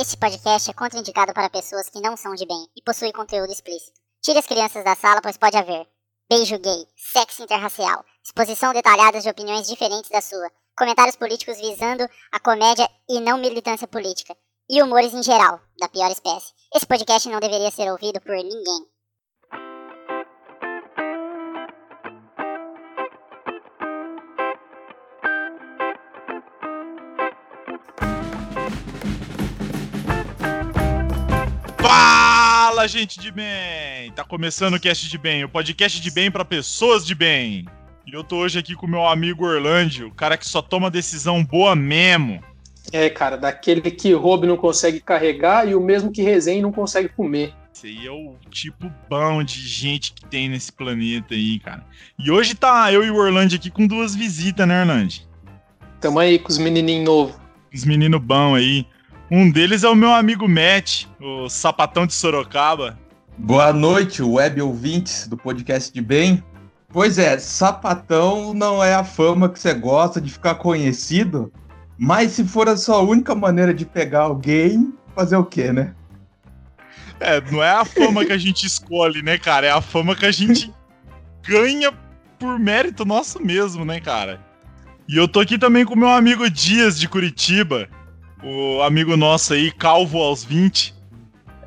Este podcast é contraindicado para pessoas que não são de bem e possui conteúdo explícito. Tire as crianças da sala, pois pode haver beijo gay, sexo interracial, exposição detalhada de opiniões diferentes da sua, comentários políticos visando a comédia e não militância política, e humores em geral, da pior espécie. Esse podcast não deveria ser ouvido por ninguém. Fala, gente de bem! Tá começando o Cast de Bem, o podcast de bem para pessoas de bem. E eu tô hoje aqui com meu amigo Orlando, o cara que só toma decisão boa mesmo. É, cara, daquele que rouba e não consegue carregar e o mesmo que resenha não consegue comer. Esse aí é o tipo bom de gente que tem nesse planeta aí, cara. E hoje tá eu e o Orlando aqui com duas visitas, né, Orlando? Tamo aí com os menininhos novos. Os meninos bons aí. Um deles é o meu amigo Matt, o sapatão de Sorocaba. Boa noite, web ouvintes do podcast de bem. Pois é, sapatão não é a fama que você gosta de ficar conhecido, mas se for a sua única maneira de pegar alguém, fazer o quê, né? É, não é a fama que a gente escolhe, né, cara? É a fama que a gente ganha por mérito nosso mesmo, né, cara? E eu tô aqui também com meu amigo Dias de Curitiba o amigo nosso aí, calvo aos 20.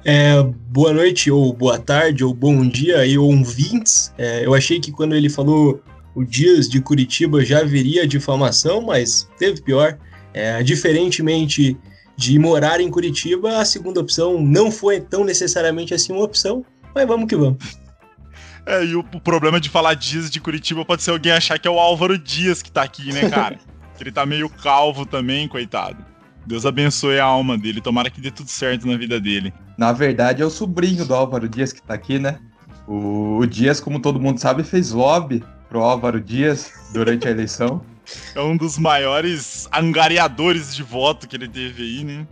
É, boa noite, ou boa tarde, ou bom dia aí, ouvintes. É, eu achei que quando ele falou o Dias de Curitiba já viria difamação, mas teve pior. É, diferentemente de morar em Curitiba, a segunda opção não foi tão necessariamente assim uma opção, mas vamos que vamos. É, e o, o problema de falar Dias de Curitiba pode ser alguém achar que é o Álvaro Dias que tá aqui, né, cara? ele tá meio calvo também, coitado. Deus abençoe a alma dele. Tomara que dê tudo certo na vida dele. Na verdade, é o sobrinho do Álvaro Dias que tá aqui, né? O, o Dias, como todo mundo sabe, fez lobby pro Álvaro Dias durante a eleição. É um dos maiores angariadores de voto que ele teve aí, né?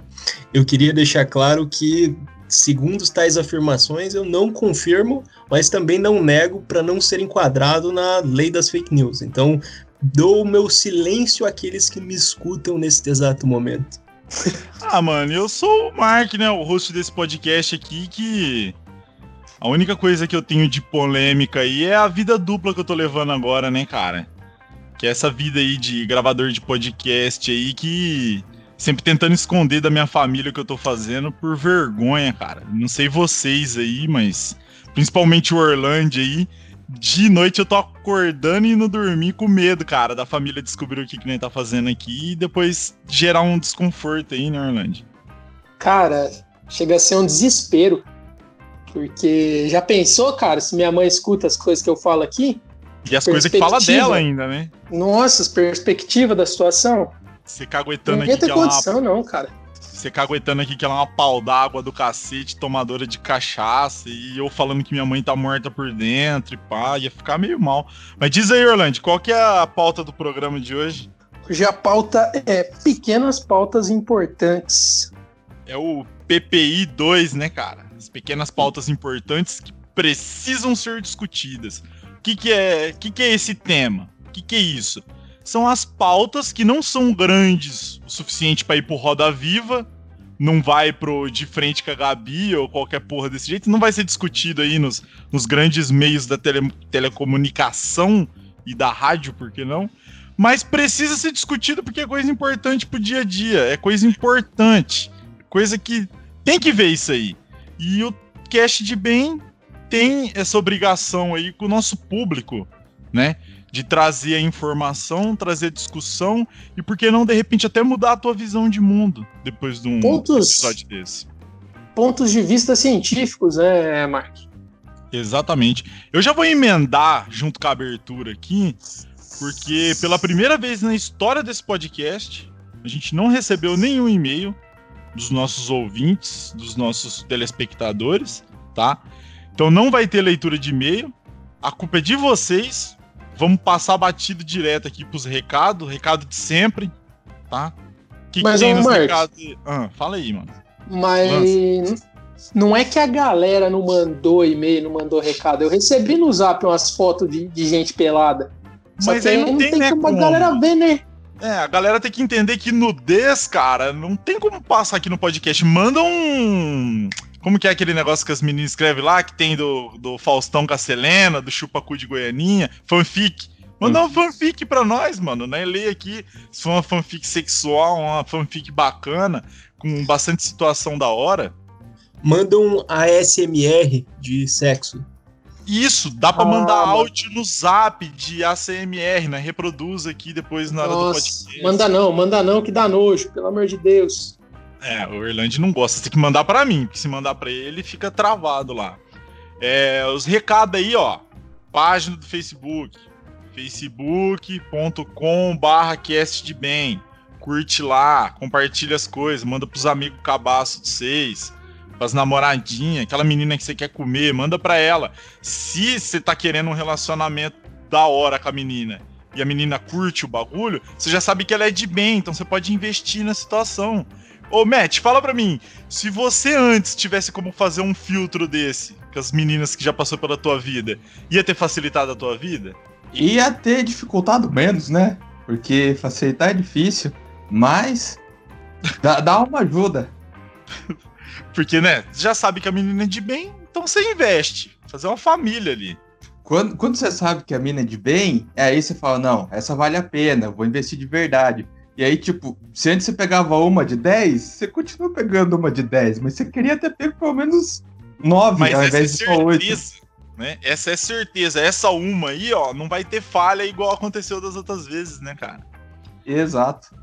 Eu queria deixar claro que, segundo tais afirmações, eu não confirmo, mas também não nego para não ser enquadrado na lei das fake news. Então, dou o meu silêncio àqueles que me escutam nesse exato momento. ah, mano, eu sou o Mark, né, o host desse podcast aqui, que a única coisa que eu tenho de polêmica aí é a vida dupla que eu tô levando agora, né, cara? Que é essa vida aí de gravador de podcast aí que sempre tentando esconder da minha família o que eu tô fazendo por vergonha, cara. Não sei vocês aí, mas principalmente o Orlando aí, de noite eu tô acordando e indo dormir com medo, cara, da família descobrir o que, que nem tá fazendo aqui e depois gerar um desconforto aí, né, Orlando? Cara, chega a ser um desespero. Porque já pensou, cara, se minha mãe escuta as coisas que eu falo aqui? E as coisas que fala dela ainda, né? Nossa, perspectiva da situação. Você caguetando aqui. Não tem condição, não, cara. Você caguetando aqui que ela é uma pau d'água do cacete, tomadora de cachaça, e eu falando que minha mãe tá morta por dentro e pá, ia ficar meio mal. Mas diz aí, Orlando, qual que é a pauta do programa de hoje? Hoje a pauta é pequenas pautas importantes. É o PPI 2, né, cara? As pequenas pautas importantes que precisam ser discutidas. O que, que, é, que, que é esse tema? O que, que é isso? São as pautas que não são grandes o suficiente para ir pro Roda Viva, não vai pro de frente com a Gabi ou qualquer porra desse jeito, não vai ser discutido aí nos, nos grandes meios da tele, telecomunicação e da rádio, por que não? Mas precisa ser discutido porque é coisa importante pro dia a dia, é coisa importante, coisa que tem que ver isso aí. E o Cash de Bem tem essa obrigação aí com o nosso público, né? De trazer a informação, trazer a discussão e por que não de repente até mudar a tua visão de mundo depois de um pontos, episódio desse. Pontos de vista científicos, né, Mark? Exatamente. Eu já vou emendar junto com a abertura aqui, porque pela primeira vez na história desse podcast, a gente não recebeu nenhum e-mail dos nossos ouvintes, dos nossos telespectadores, tá? Então não vai ter leitura de e-mail. A culpa é de vocês, Vamos passar batido direto aqui pros recados, recado de sempre, tá? Que, Mas, que tem nos recados? Ah, fala aí, mano. Mas Lança. não é que a galera não mandou e-mail, não mandou recado. Eu recebi no zap umas fotos de, de gente pelada. Só Mas aí não, não tem, tem né, como a galera ver, né? É, a galera tem que entender que nudez, cara, não tem como passar aqui no podcast. Manda um. Como que é aquele negócio que as meninas escrevem lá, que tem do, do Faustão com a Selena, do Chupacu de Goianinha? Fanfic. Manda uma fanfic pra nós, mano. Né? Lê aqui se for uma fanfic sexual, uma fanfic bacana, com bastante situação da hora. Manda um ASMR de sexo. Isso, dá pra Ah, mandar áudio no zap de ACMR, né? Reproduz aqui depois na hora do Nossa, podcast. manda não, manda não, que dá nojo, pelo amor de Deus. É, o Erland não gosta, tem que mandar pra mim, porque se mandar pra ele, fica travado lá. É, os recados aí, ó. Página do Facebook, facebook.com barra de bem. Curte lá, compartilha as coisas, manda pros amigos cabaço de vocês, pras namoradinhas, aquela menina que você quer comer, manda pra ela. Se você tá querendo um relacionamento da hora com a menina e a menina curte o bagulho, você já sabe que ela é de bem, então você pode investir na situação. Ô, Matt, fala pra mim, se você antes tivesse como fazer um filtro desse, com as meninas que já passou pela tua vida, ia ter facilitado a tua vida? Ia ter dificultado menos, né? Porque facilitar é difícil, mas dá, dá uma ajuda. Porque, né, já sabe que a menina é de bem, então você investe. Fazer uma família ali. Quando, quando você sabe que a mina é de bem, aí você fala, não, essa vale a pena, eu vou investir de verdade. E aí, tipo, se antes você pegava uma de 10, você continua pegando uma de 10, mas você queria ter pego pelo menos 9 Mas ao essa é invés de só 8. certeza, né? Essa é certeza. Essa uma aí, ó, não vai ter falha igual aconteceu das outras vezes, né, cara? Exato.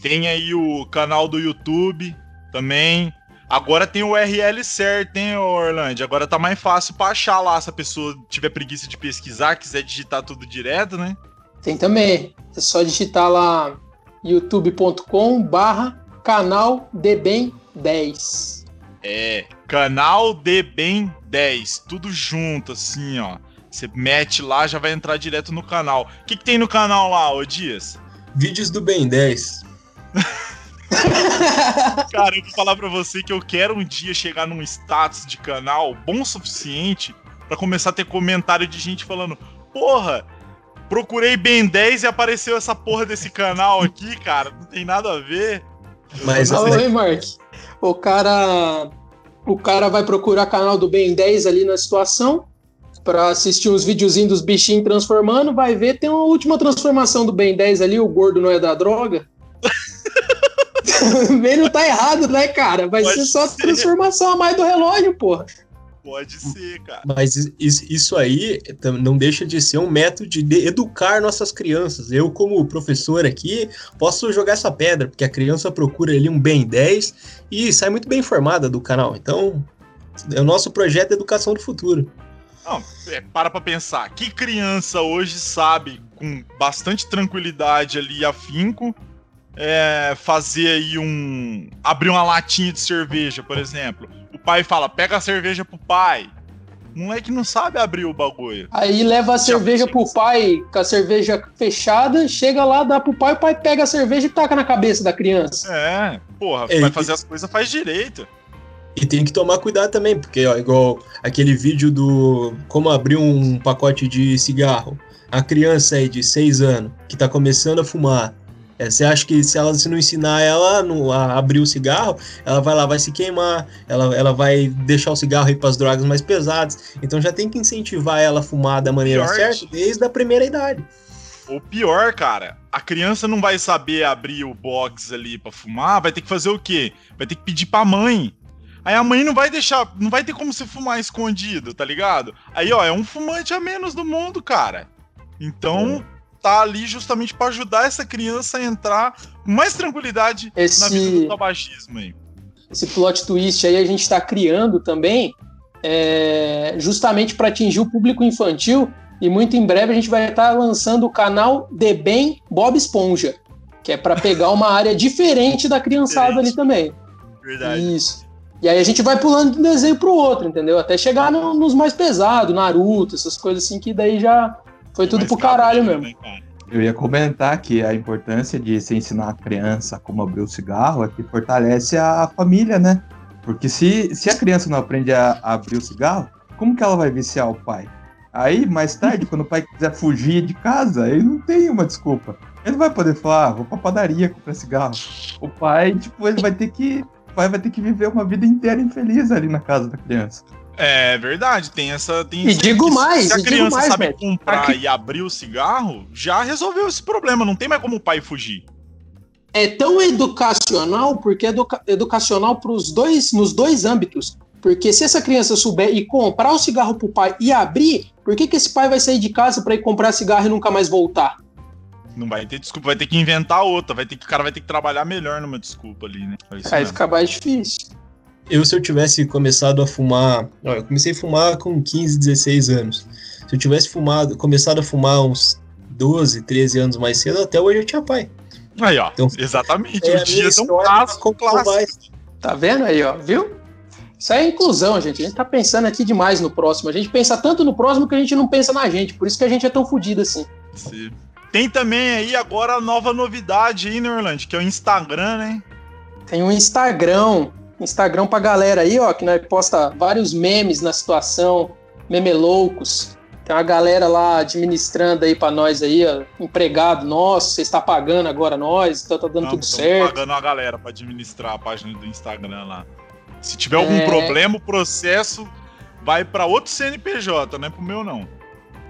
Tem aí o canal do YouTube também. Agora tem o URL certo, hein, Orlando? Agora tá mais fácil pra achar lá se a pessoa tiver preguiça de pesquisar, quiser digitar tudo direto, né? Tem também. É só digitar lá youtube.com barra canal Debem 10. É, canal de Bem 10, tudo junto, assim, ó. Você mete lá, já vai entrar direto no canal. O que, que tem no canal lá, ô Dias? Vídeos do Ben 10. Cara, eu vou falar pra você que eu quero um dia chegar num status de canal bom o suficiente pra começar a ter comentário de gente falando: Porra, procurei Ben 10 e apareceu essa porra desse canal aqui, cara. Não tem nada a ver. Mas assim, hein, Mark? O cara. O cara vai procurar canal do Ben 10 ali na situação pra assistir uns videozinhos dos bichinhos transformando, vai ver, tem uma última transformação do Ben 10 ali, o gordo não é da droga. Bem não tá errado, né, cara? Vai Pode ser só ser. transformação a mais do relógio, porra. Pode ser, cara. Mas is- isso aí não deixa de ser um método de educar nossas crianças. Eu, como professor aqui, posso jogar essa pedra, porque a criança procura ali um bem 10 e sai muito bem informada do canal. Então, é o nosso projeto de educação do futuro. Não, é, para pra pensar. Que criança hoje sabe, com bastante tranquilidade ali, afinco, é, fazer aí um. abrir uma latinha de cerveja, por exemplo. O pai fala: pega a cerveja pro pai. O moleque não sabe abrir o bagulho. Aí leva a cerveja pro pai com a cerveja fechada, chega lá, dá pro pai, o pai pega a cerveja e taca na cabeça da criança. É, porra, É, vai e- fazer as coisas, faz direito. E tem que tomar cuidado também, porque, ó, igual aquele vídeo do como abrir um pacote de cigarro. A criança aí de 6 anos que tá começando a fumar. É, Você acha que se ela se não ensinar ela no- a abrir o cigarro, ela vai lá, vai se queimar, ela, ela vai deixar o cigarro ir para as drogas mais pesadas. Então já tem que incentivar ela a fumar da maneira Pior certa desde a primeira idade. Ou pior, cara, a criança não vai saber abrir o box ali pra fumar, vai ter que fazer o quê? Vai ter que pedir pra mãe. Aí a mãe não vai deixar, não vai ter como você fumar escondido, tá ligado? Aí, ó, é um fumante a menos do mundo, cara. Então, tá ali justamente pra ajudar essa criança a entrar com mais tranquilidade Esse- na vida do tabagismo aí. esse plot twist aí a gente está criando também, é, justamente para atingir o público infantil. E muito em breve a gente vai estar lançando o canal The Bem Bob Esponja, que é para pegar uma área diferente da criançada ali Diferente. também. Verdade. Isso. E aí a gente vai pulando de um desenho pro outro, entendeu? Até chegar no- nos mais pesados, Naruto, essas coisas assim, que daí já foi tudo pro caralho mesmo. né, cara? Eu ia comentar que a importância de se ensinar a criança como abrir o cigarro é que fortalece a família, né? Porque se, se a criança não aprende a, a abrir o cigarro, como que ela vai viciar o pai? Aí, mais tarde, quando o pai quiser fugir de casa, ele não tem uma desculpa. Ele não vai poder falar, ah, vou pra padaria comprar cigarro. O pai, tipo, ele vai ter que. O pai vai ter que viver uma vida inteira infeliz ali na casa da criança. É verdade, tem essa. Tem E digo mais, Se a e criança mais, sabe comprar Aqui- e abrir o cigarro, já resolveu esse problema. Não tem mais como o pai fugir. É tão educacional, porque é educa- educacional pros dois, nos dois âmbitos. Porque se essa criança souber ir comprar o cigarro pro pai e abrir, por que, que esse pai vai sair de casa para ir comprar cigarro e nunca mais voltar? Não vai ter desculpa, vai ter que inventar outra. Vai ter que, o cara vai ter que trabalhar melhor numa desculpa ali, né? É isso Aí fica mais difícil. Eu, se eu tivesse começado a fumar. ó, eu comecei a fumar com 15, 16 anos. Se eu tivesse fumado, começado a fumar uns 12, 13 anos mais cedo, até hoje eu tinha pai. Aí, ó. Então, exatamente. é o a dia minha é um clássico, clássico. Tá vendo aí, ó? Viu? Isso aí é inclusão, gente. A gente tá pensando aqui demais no próximo. A gente pensa tanto no próximo que a gente não pensa na gente. Por isso que a gente é tão fodido assim. Sim. Tem também aí agora a nova novidade aí, né, Orlando? Que é o Instagram, né? Tem um Instagram. Instagram pra galera aí, ó, que nós posta vários memes na situação, meme loucos. Tem uma galera lá administrando aí pra nós aí, ó, empregado nosso, você está pagando agora nós, então tá dando Não, tudo certo. pagando a galera pra administrar a página do Instagram lá. Se tiver algum É. problema, o processo vai pra outro CNPJ, não é pro meu, não.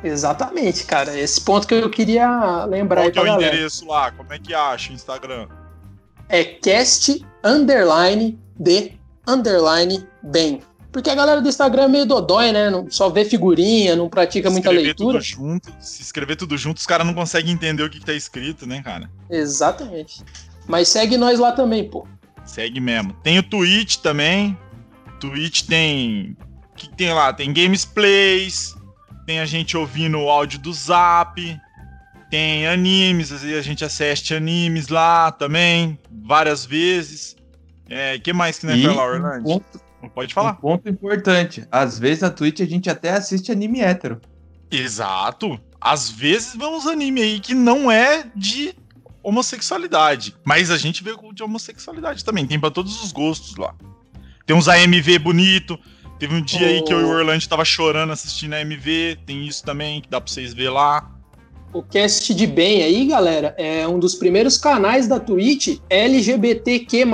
Exatamente, cara. Esse ponto que eu queria lembrar Qual aí que é o galera. endereço lá? Como é que acha o Instagram? É cast underline de underline bem. Porque a galera do Instagram é meio dodói, né? Não, só vê figurinha, não pratica muita leitura. tudo junto. Se escrever tudo junto, os caras não conseguem entender o que, que tá escrito, né, cara? Exatamente. Mas segue nós lá também, pô. Segue mesmo. Tem o Twitch também. Twitch tem. O que tem lá? Tem Games Plays. Tem a gente ouvindo o áudio do Zap. Tem animes, às vezes a gente assiste animes lá também, várias vezes. É, que mais que não é E pra lá, um Orlando? ponto, Pode um falar. ponto importante. Às vezes na Twitch a gente até assiste anime hétero. Exato. Às vezes vemos anime aí que não é de homossexualidade, mas a gente vê de homossexualidade também. Tem pra todos os gostos lá. Tem uns AMV bonito. Teve um dia aí que eu e o Oh. Orlando tava chorando assistindo a AMV. Tem isso também que dá pra vocês ver lá. O cast de bem aí, galera, é um dos primeiros canais da Twitch LGBTQ+.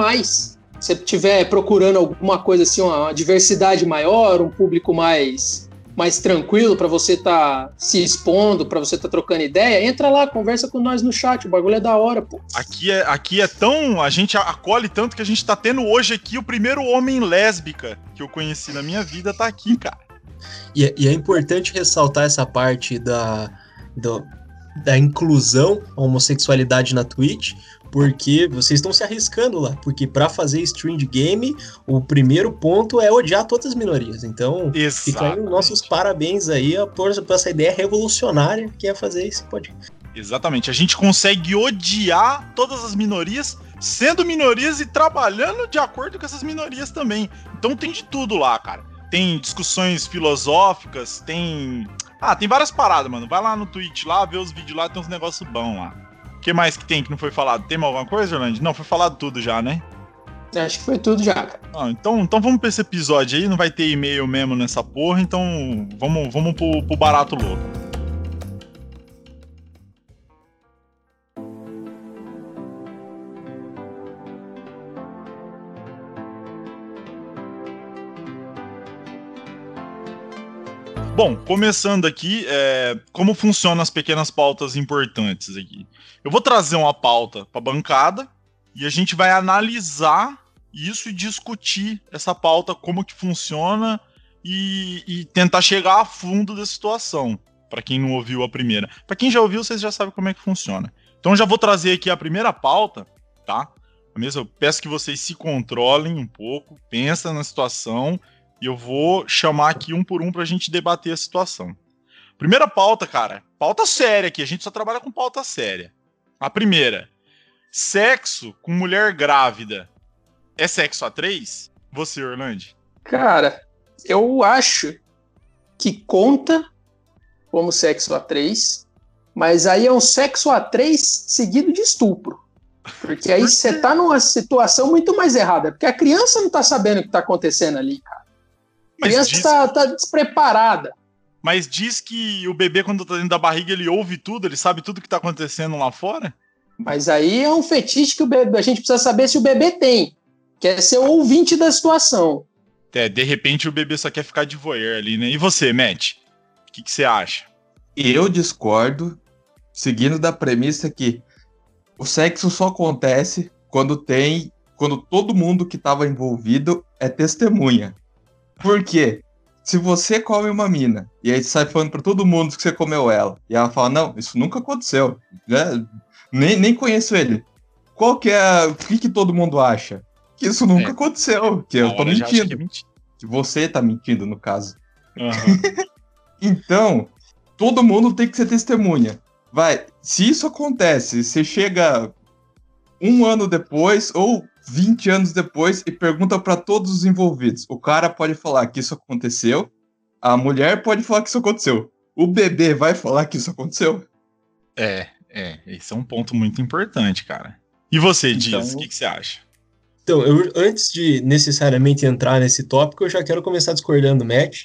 Se você estiver procurando alguma coisa assim, uma diversidade maior, um público mais mais tranquilo pra você tá se expondo, pra você tá trocando ideia, entra lá, conversa com nós no chat, o bagulho é da hora, pô. Aqui é, aqui é tão. A gente acolhe tanto que a gente tá tendo hoje aqui o primeiro homem lésbica que eu conheci na minha vida, tá aqui, cara. E, é- e é importante ressaltar essa parte da, do- da inclusão à homossexualidade na Twitch, porque vocês estão se arriscando lá. Porque para fazer stream de game, o primeiro ponto é odiar todas as minorias. Então, fica aí os Exatamente. nossos parabéns aí por, por essa ideia revolucionária que é fazer esse podcast. Exatamente. A gente consegue odiar todas as minorias, sendo minorias e trabalhando de acordo com essas minorias também. Então tem de tudo lá, cara. Tem discussões filosóficas, tem. Ah, tem várias paradas, mano. Vai lá no Twitch lá, vê os vídeos lá, tem uns negócios bons lá. O que mais que tem que não foi falado? Tem mais alguma coisa, Orlando? Não, foi falado tudo já, né? Acho que foi tudo já, cara. Ah, então, então vamos pra esse episódio aí, não vai ter e-mail mesmo nessa porra, então vamos, vamos pro, pro barato louco. Bom, começando aqui, é, como funcionam as pequenas pautas importantes aqui? Eu vou trazer uma pauta para bancada e a gente vai analisar isso e discutir essa pauta, como que funciona e, e tentar chegar a fundo da situação. Para quem não ouviu a primeira. Para quem já ouviu, vocês já sabem como é que funciona. Então já vou trazer aqui a primeira pauta, tá? Mesmo eu peço que vocês se controlem um pouco, pensa na situação e eu vou chamar aqui um por um pra gente debater a situação. Primeira pauta, cara, pauta séria aqui, a gente só trabalha com pauta séria. A primeira, sexo com mulher grávida é sexo a três? Você, Orlando? Cara, eu acho que conta como sexo a três, mas aí é um sexo a três seguido de estupro. Porque aí você tá numa situação muito mais errada, porque a criança não tá sabendo o que tá acontecendo ali, cara. A Mas criança diz, tá, tá despreparada. mas diz que o bebê, quando tá dentro da barriga, ele ouve tudo, ele sabe tudo que tá acontecendo lá fora? Mas aí é um fetiche que o bebê, a gente precisa saber se o bebê tem. Quer ser o ouvinte da situação. É, de repente o bebê só quer ficar de voyeur ali, né? E você, Matt? O que, que você acha? Eu discordo, seguindo da premissa que o sexo só acontece quando tem. Quando todo mundo que estava envolvido é testemunha. Por quê? Se você come uma mina e aí sai falando para todo mundo que você comeu ela, e ela fala: Não, isso nunca aconteceu. Né? Nem, nem conheço ele. Qual que é. O que, que todo mundo acha? Que isso nunca É. aconteceu. Que eu Na tô já acho mentindo. que é mentira. Que você tá mentindo, no caso. Aham. Então, todo mundo tem que ser testemunha. Vai, se isso acontece, você chega um ano depois ou 20 anos depois e pergunta para todos os envolvidos. O cara pode falar que isso aconteceu, a mulher pode falar que isso aconteceu. O bebê vai falar que isso aconteceu? É, é. Esse é um ponto muito importante, cara. E você, Dias, o Então- que, que você acha? Então, eu, antes de necessariamente entrar nesse tópico, eu já quero começar discordando do Matt,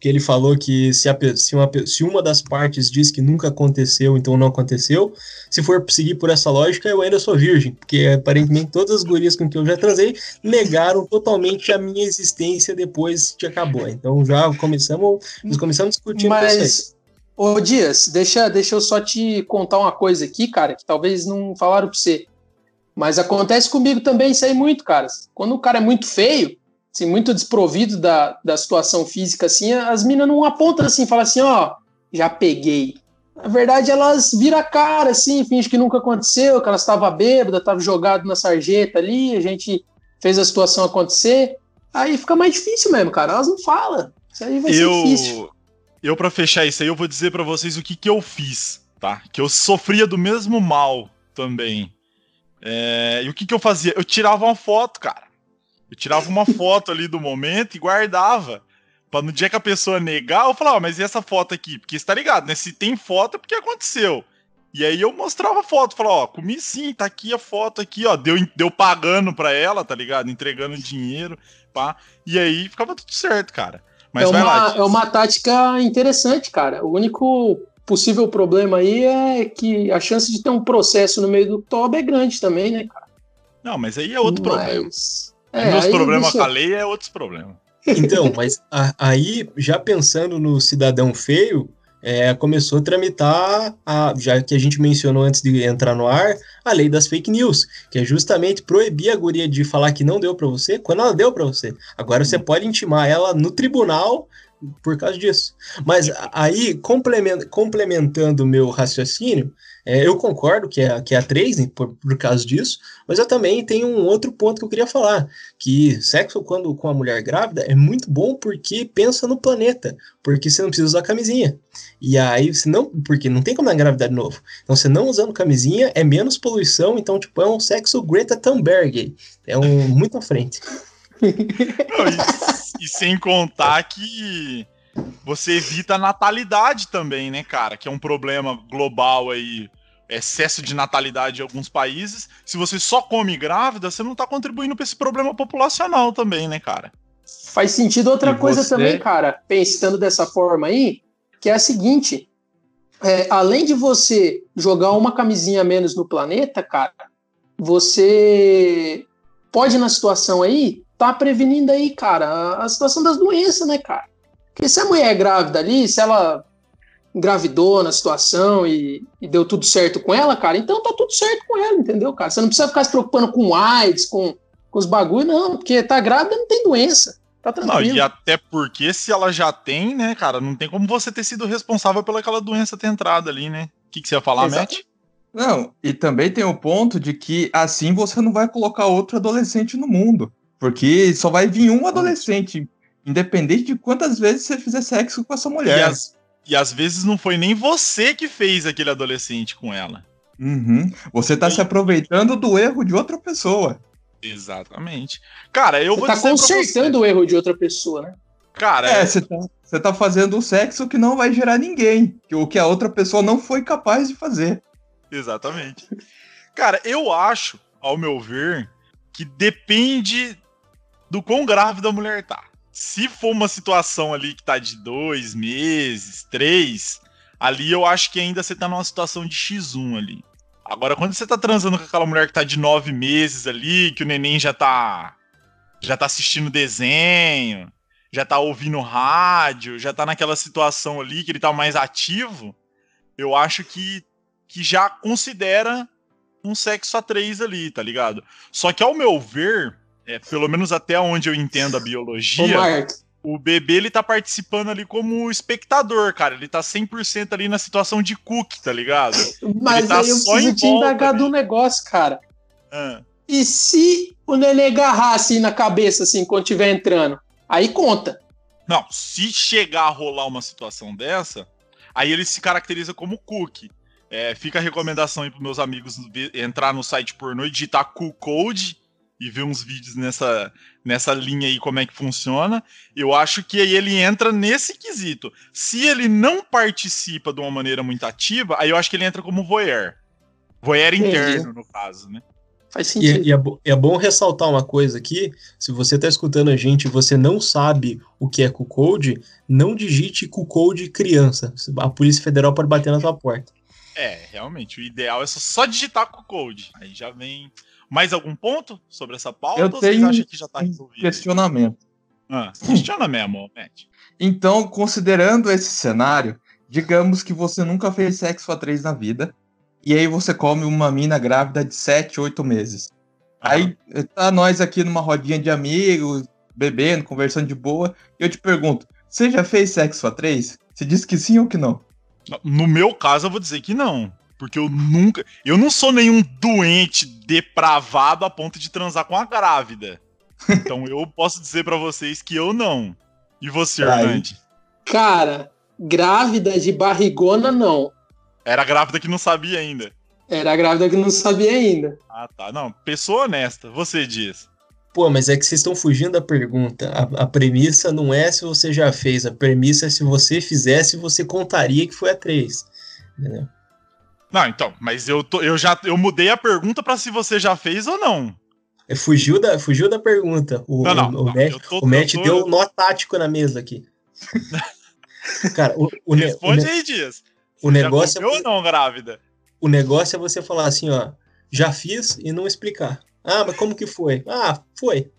que ele falou que se, a se uma, se uma das partes diz que nunca aconteceu, então não aconteceu. Se for seguir por essa lógica, eu ainda sou virgem, porque aparentemente todas as gurias com que eu já transei negaram totalmente a minha existência depois que acabou. Então já começamos, nós começamos discutindo. Mas, ô Dias, deixa, deixa eu só te contar uma coisa aqui, cara, que talvez não falaram pra você. Mas acontece comigo também isso aí muito, cara. Quando o cara é muito feio, assim, muito desprovido da, da situação física, assim, as minas não apontam assim, falam assim, ó, já peguei. Na verdade, elas viram a cara, assim, fingem que nunca aconteceu, que elas estavam bêbadas, estavam jogadas na sarjeta ali, a gente fez a situação acontecer. Aí fica mais difícil mesmo, cara. Elas não falam. Isso aí vai ser difícil. Eu, eu para fechar isso aí, eu vou dizer pra vocês o que, que eu fiz, tá? Que eu sofria do mesmo mal também. É, e o que, que eu fazia? Eu tirava uma foto, cara. Eu tirava uma foto ali do momento e guardava. Pra no dia que a pessoa negar, eu falava, "Ah, mas e essa foto aqui? Porque você tá ligado, né? Se tem foto é porque aconteceu. E aí eu mostrava a foto, falava, ó, comi sim, tá aqui a foto aqui, ó. Deu, deu pagando pra ela, tá ligado? Entregando dinheiro, pá. E aí ficava tudo certo, cara. Mas é, vai uma, lá. é uma tática interessante, cara. O único possível problema aí é que a chance de ter um processo no meio do toba é grande também, né, cara? Não, mas aí é outro Mas- problema. É, Meus problemas com a lei é outros problemas. Então, mas a- aí, já pensando no cidadão feio, é, começou a tramitar, a, já que a gente mencionou antes de entrar no ar, a lei das fake news, que é justamente proibir a guria de falar que não deu pra você quando ela deu pra você. Agora você pode intimar ela no tribunal por causa disso. Mas aí, complemen- complementando o meu raciocínio, é, eu concordo que é, que é a 3, né, por, por causa disso, mas eu também tenho um outro ponto que eu queria falar, que sexo quando com a mulher grávida é muito bom porque pensa no planeta, porque você não precisa usar camisinha. E aí, você não, porque não tem como engravidar de novo. Então, você não usando camisinha é menos poluição, então, tipo, é um sexo Greta Thunberg. É um muito à frente. E, e sem contar que você evita a natalidade também, né, cara? Que é um problema global aí. Excesso de natalidade em alguns países. Se você só come grávida, você não tá contribuindo pra esse problema populacional também, né, cara? Faz sentido outra E coisa você- também, cara, pensando dessa forma aí, que é a seguinte: é, além de você jogar uma camisinha a menos no planeta, cara, você pode, na situação aí, tá prevenindo aí, cara, a, a situação das doenças, né, cara? Porque se a mulher é grávida ali, se ela engravidou na situação e, e deu tudo certo com ela, cara, então tá tudo certo com ela, entendeu, cara? Você não precisa ficar se preocupando com AIDS, com, com os bagulho, não, porque tá grávida não tem doença. Tá Não, tranquilo. e até porque se ela já tem, né, cara, não tem como você ter sido responsável pelaquela doença ter entrado ali, né? O que, que você ia falar, Exato. Matt? Não, e também tem o ponto de que assim você não vai colocar outro adolescente no mundo. Porque só vai vir um adolescente, independente de quantas vezes você fizer sexo com essa E, mulher. as- e às vezes não foi nem você que fez aquele adolescente com ela. Uhum. Você tá se aproveitando do erro de outra pessoa. Exatamente. Cara, eu Você vou tá dizer pra você- consertando o erro de outra pessoa, né? Cara, É, você tá, você tá fazendo um sexo que não vai gerar ninguém. Que o que a outra pessoa não foi capaz de fazer. Exatamente. Cara, eu acho, ao meu ver, que depende do quão grávida a mulher tá. Se for uma situação ali que tá de dois meses, três, ali eu acho que ainda você tá numa situação de X1 ali. Agora, quando você tá transando com aquela mulher que tá de nove meses ali, que o neném já tá. já tá assistindo desenho, já tá ouvindo rádio, já tá naquela situação ali que ele tá mais ativo, eu acho que, que já considera um sexo a três ali, tá ligado? Só que ao meu ver, é, pelo menos até onde eu entendo a biologia, Ô, o bebê ele tá participando ali como espectador, cara. Ele tá 100% ali na situação de cook, tá ligado? mas tá aí eu preciso te indagar do negócio, cara. Ah. E se o neném agarrar assim na cabeça, assim, quando estiver entrando? Aí conta. Não, se chegar a rolar uma situação dessa, aí ele se caracteriza como cook. É, fica a recomendação aí pros meus amigos entrar no site pornô e digitar cool code e ver uns vídeos nessa, nessa linha aí como é que funciona. Eu acho que aí ele entra nesse quesito. Se ele não participa de uma maneira muito ativa, aí eu acho que ele entra como voyeur. Voyeur interno, no caso, né? Faz E, sentido. e é, bo- é bom ressaltar uma coisa aqui: se você está escutando a gente e você não sabe o que é Q-Code, não digite Q-Code criança. A Polícia Federal pode bater na sua porta. É, realmente, o ideal é só, só digitar com o code. Aí já vem. Mais algum ponto sobre essa pauta? Eu ou vocês tenho acham que já tá Um resolvido? questionamento. Ah, questiona mesmo, Matt. Então, considerando esse cenário, digamos que você nunca fez sexo a três na vida, e aí você come uma mina grávida de 7, 8 meses. Aí tá nós aqui numa rodinha de amigos, bebendo, conversando de boa, e eu te pergunto: você já fez sexo a três? Você disse que sim ou que não? No meu caso, eu vou dizer que não. Porque eu nunca. Eu não sou nenhum doente depravado a ponto de transar com a grávida. Então eu posso dizer pra vocês que eu não. E você, Aí. Hernande? Cara, grávida de barrigona, não. Era grávida que não sabia ainda. Era grávida que não sabia ainda. Ah, tá. Não, pessoa honesta. Você diz. Pô, mas é que vocês estão fugindo da pergunta. A, a premissa não é se você já fez, a premissa é se você fizesse, você contaria que foi a três. Entendeu? Não, então, mas eu, tô, eu já eu mudei a pergunta pra se você já fez ou não. É, Fugiu da, fugiu da pergunta. O, Não, não, o, o não, Matt, eu tô- o Matt eu tô- deu nó tático na mesa aqui. Cara, o, o, Responde ne- aí, Dias. o negócio é Já comeu ou não, grávida? o negócio é você falar assim, ó, já fiz e não explicar. Ah, mas como que foi? Ah, foi.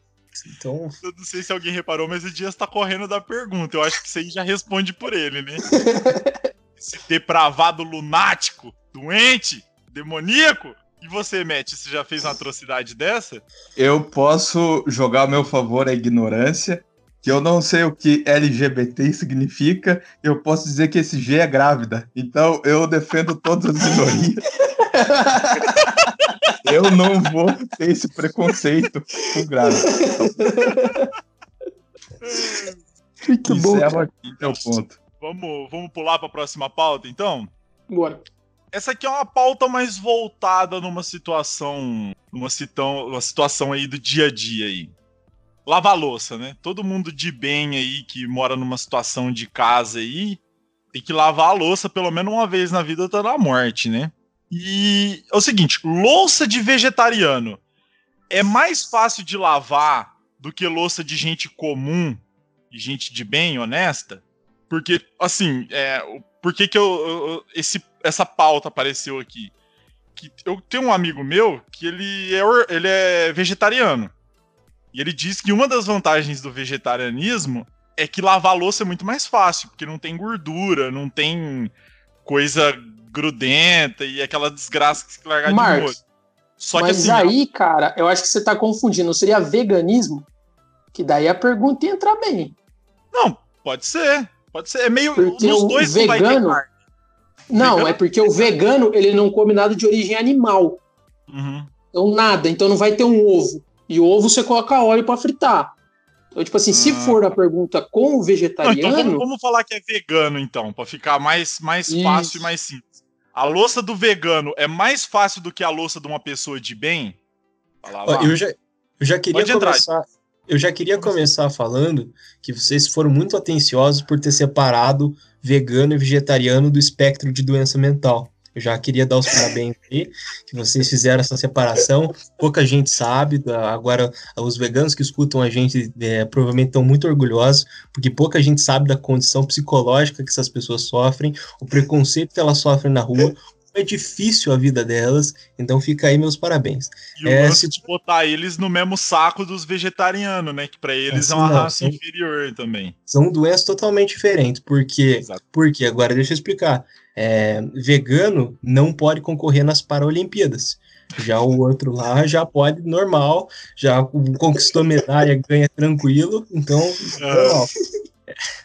Então, Eu não sei se alguém reparou, mas o Dias tá correndo da pergunta. Eu acho que aí já responde por ele, né? Esse depravado lunático, doente, demoníaco. E você, Matt, você já fez uma atrocidade dessa? Eu posso jogar ao meu favor a ignorância, que eu não sei o que LGBT significa, eu posso dizer que esse G é grávida. Então eu defendo todas as minorias. eu não vou ter esse preconceito com grávida. Muito bom. Aqui meu ponto. Vamos, vamos pular pra próxima pauta, então? Bora. Essa aqui é uma pauta mais voltada numa situação, numa, citão, uma situação aí do dia a dia aí. Lavar louça, né? Todo mundo de bem aí que mora numa situação de casa aí tem que lavar a louça pelo menos uma vez na vida até na morte, né? E é o seguinte, louça de vegetariano é mais fácil de lavar do que louça de gente comum e gente de bem, honesta? Porque, assim, é, por que, que eu- eu- esse, essa pauta apareceu aqui? Que eu tenho um amigo meu que ele é, ele é vegetariano. E ele diz que uma das vantagens do vegetarianismo é que lavar louça é muito mais fácil, porque não tem gordura, não tem coisa grudenta e aquela desgraça que se largar de molho. Marcos, Só que mas assim, aí, cara, eu acho que você tá confundindo. Seria veganismo? Que daí a pergunta ia entrar bem. não, pode ser. Pode ser. É meio. Porque nos o dois não vai ter vegano- carne. Não, Vegano? é porque o vegano, ele não come nada de origem animal. Uhum. Então nada, então não vai ter um ovo. E o ovo você coloca óleo pra fritar. Então, tipo assim, se Ah. for a pergunta com o Não, então vegetariano, vamos, vamos falar que é vegano, então, pra ficar mais, mais Isso. fácil e mais simples. A louça do vegano é mais fácil do que a louça de uma pessoa de bem? Ó, eu já, eu já queria Pode entrar. Eu já queria começar falando que vocês foram muito atenciosos por ter separado vegano e vegetariano do espectro de doença mental. Eu já queria dar os parabéns aí, que vocês fizeram essa separação. Pouca gente sabe, da- agora os veganos que escutam a gente é, provavelmente estão muito orgulhosos, porque pouca gente sabe da condição psicológica que essas pessoas sofrem, o preconceito que elas sofrem na rua, é difícil a vida delas, então fica aí meus parabéns. E o é, lance se... de botar eles no mesmo saco dos vegetarianos, né? Que para eles assim, é uma não, raça são, inferior também. São doenças totalmente diferentes, porque, porque agora deixa eu explicar. É, vegano não pode concorrer nas Paralimpíadas. Já o outro lá já pode normal, já conquistou medalha, ganha tranquilo, então normal.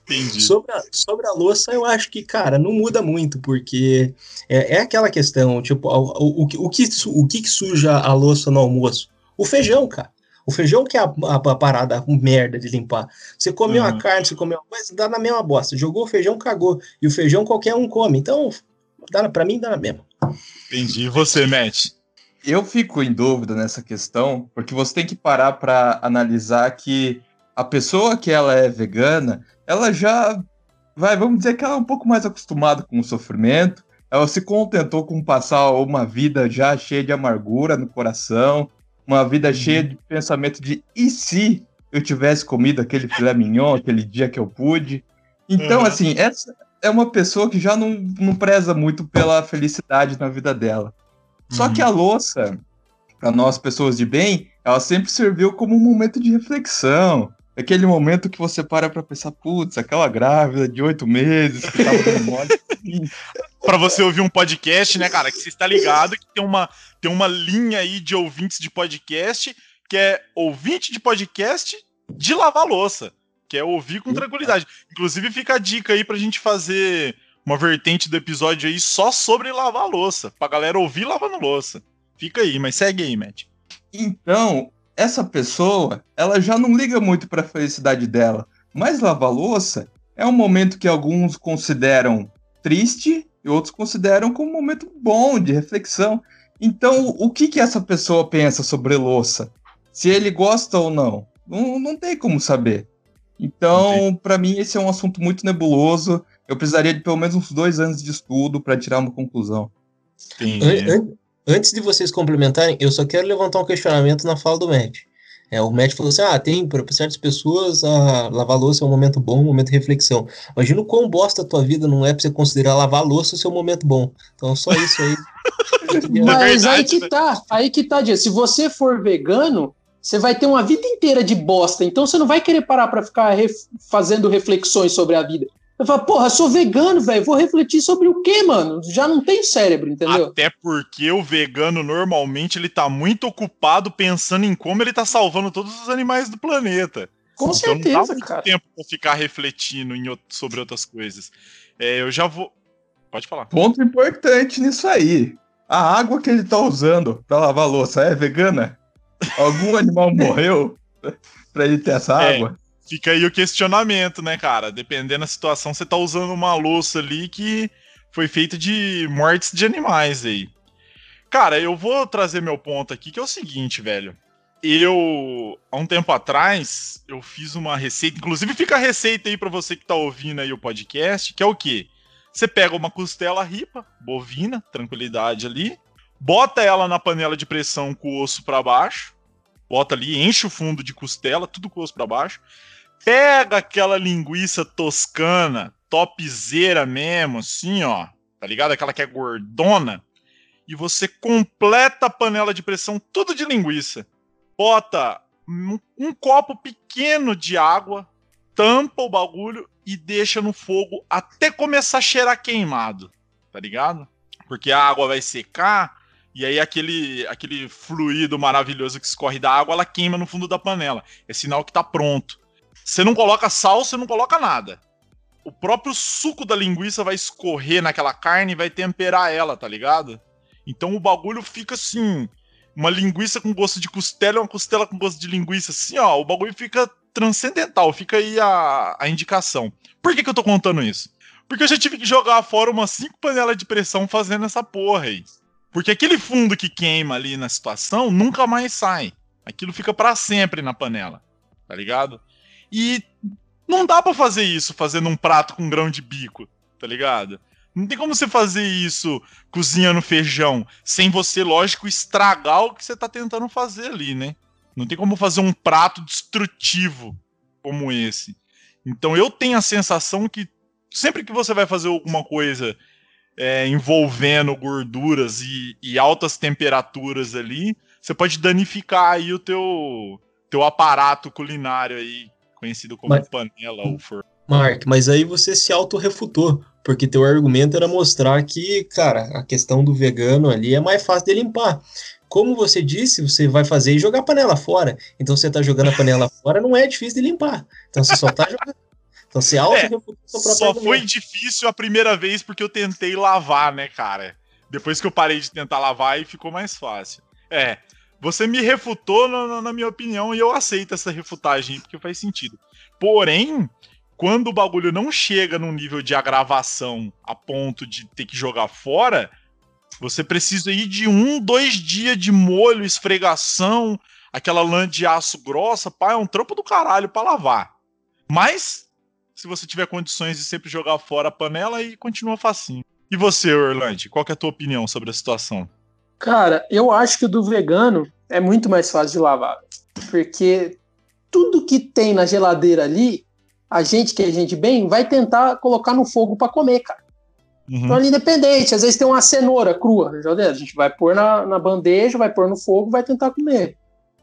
Entendi. Sobre a, sobre a louça, eu acho que, cara, não muda muito, porque é, é aquela questão, tipo, o, o, o, que, o que suja a louça no almoço? O feijão, cara. O feijão que é a, a, a parada merda de limpar. Você comeu uhum. a carne, você comeu uma coisa, dá na mesma bosta. Jogou o feijão, cagou. E o feijão qualquer um come. Então, dá, pra mim, dá na mesma. Entendi. E você, Matt? Eu fico em dúvida nessa questão, porque você tem que parar para analisar que a pessoa que ela é vegana, ela já vai, vamos dizer que ela é um pouco mais acostumada com o sofrimento. Ela se contentou com passar uma vida já cheia de amargura no coração, uma vida uhum. cheia de pensamento de e se eu tivesse comido aquele filé mignon aquele dia que eu pude. Então, uhum. assim, essa é uma pessoa que já não, não preza muito pela felicidade na vida dela. Só que a uhum. louça, para nós pessoas de bem, ela sempre serviu como um momento de reflexão. Aquele momento que você para pra pensar, putz, aquela grávida de oito meses que tava dando mole. pra você ouvir um podcast, né, cara? Que você está ligado que tem uma, tem uma linha aí de ouvintes de podcast que é ouvinte de podcast de lavar louça. Que é ouvir com tranquilidade. Inclusive, fica a dica aí pra gente fazer uma vertente do episódio aí só sobre lavar louça. Pra galera ouvir lavando louça. Fica aí, mas segue aí, Matt. Então, essa pessoa, ela já não liga muito para a felicidade dela. Mas lavar louça é um momento que alguns consideram triste e outros consideram como um momento bom de reflexão. Então, o que, que essa pessoa pensa sobre louça? Se ele gosta ou não? Não, não tem como saber. Então, para mim, esse é um assunto muito nebuloso. Eu precisaria de pelo menos uns dois anos de estudo para tirar uma conclusão. An antes de vocês complementarem, eu só quero levantar um questionamento na fala do Matt. É, o Matt falou assim: ah, tem para certas pessoas a lavar louça é um momento bom, um momento de reflexão. Imagina o quão bosta a tua vida não é para você considerar lavar louça o seu momento bom. Então, só isso aí. Mas aí que né? tá, aí que tá, Dia. Se você for vegano, você vai ter uma vida inteira de bosta, então você não vai querer parar para ficar ref fazendo reflexões sobre a vida. Eu falo, porra, sou vegano, velho, vou refletir sobre o quê, mano? Já não tem cérebro, entendeu? Até porque o vegano, normalmente, ele tá muito ocupado pensando em como ele tá salvando todos os animais do planeta. Com então, certeza, não dá muito cara. tempo pra ficar refletindo em, sobre outras coisas. É, eu já vou... Pode falar. Ponto importante nisso aí. A água que ele tá usando pra lavar louça é vegana? Algum animal morreu pra ele ter essa é, água? Fica aí o questionamento, né, cara? Dependendo da situação, você tá usando uma louça ali que foi feita de mortes de animais aí. Cara, eu vou trazer meu ponto aqui, que é o seguinte, velho. Eu, há um tempo atrás, eu fiz uma receita, inclusive fica a receita aí para você que tá ouvindo aí o podcast, que é o quê? Você pega uma costela ripa, bovina, tranquilidade ali, bota ela na panela de pressão com o osso para baixo, bota ali, enche o fundo de costela, tudo com o osso para baixo, pega aquela linguiça toscana, topzera mesmo, assim, ó, tá ligado? Aquela que é gordona, e você completa a panela de pressão tudo de linguiça. Bota um, um copo pequeno de água, tampa o bagulho e deixa no fogo até começar a cheirar queimado, tá ligado? Porque a água vai secar, e aí aquele, aquele fluido maravilhoso que escorre da água, ela queima no fundo da panela. É sinal que tá pronto. Você não coloca sal, você não coloca nada. O próprio suco da linguiça vai escorrer naquela carne e vai temperar ela, tá ligado? Então o bagulho fica assim, uma linguiça com gosto de costela e uma costela com gosto de linguiça, assim, ó, o bagulho fica transcendental, fica aí a, a indicação. Por que, que eu tô contando isso? Porque eu já tive que jogar fora umas cinco panelas de pressão fazendo essa porra aí. Porque aquele fundo que queima ali na situação nunca mais sai. Aquilo fica para sempre na panela. Tá ligado? E não dá para fazer isso fazendo um prato com grão de bico, tá ligado? Não tem como você fazer isso cozinhando feijão sem você, lógico, estragar o que você tá tentando fazer ali, né? Não tem como fazer um prato destrutivo como esse. Então eu tenho a sensação que sempre que você vai fazer alguma coisa é, envolvendo gorduras e, e, altas temperaturas ali, você pode danificar aí o teu, teu aparato culinário aí, conhecido como mas, panela ou forno. Mark, mas aí você se auto-refutou, porque teu argumento era mostrar que, cara, a questão do vegano ali é mais fácil de limpar. Como você disse, você vai fazer e jogar a panela fora. Então você tá jogando a panela fora, não é difícil de limpar. Então você só tá jogando. Então você auto é, Só argumento. foi difícil a primeira vez porque eu tentei lavar, né, cara? Depois que eu parei de tentar lavar, aí ficou mais fácil. É, você me refutou na, na minha opinião e eu aceito essa refutagem porque faz sentido. Porém, quando o bagulho não chega num nível de agravação a ponto de ter que jogar fora, você precisa ir de um, dois dias de molho, esfregação, aquela lã de aço grossa, pá, é um trampo do caralho pra lavar. Mas, se você tiver condições de sempre jogar fora a panela, aí continua facinho. E você, Orlando, qual é a tua opinião sobre a situação? Cara, eu acho que o do vegano é muito mais fácil de lavar. Porque tudo que tem na geladeira ali a gente que é gente bem vai tentar colocar no fogo para comer, cara. Uhum. Então, ali, independente, às vezes tem uma cenoura crua, a gente vai pôr na, na bandeja, vai pôr no fogo, vai tentar comer.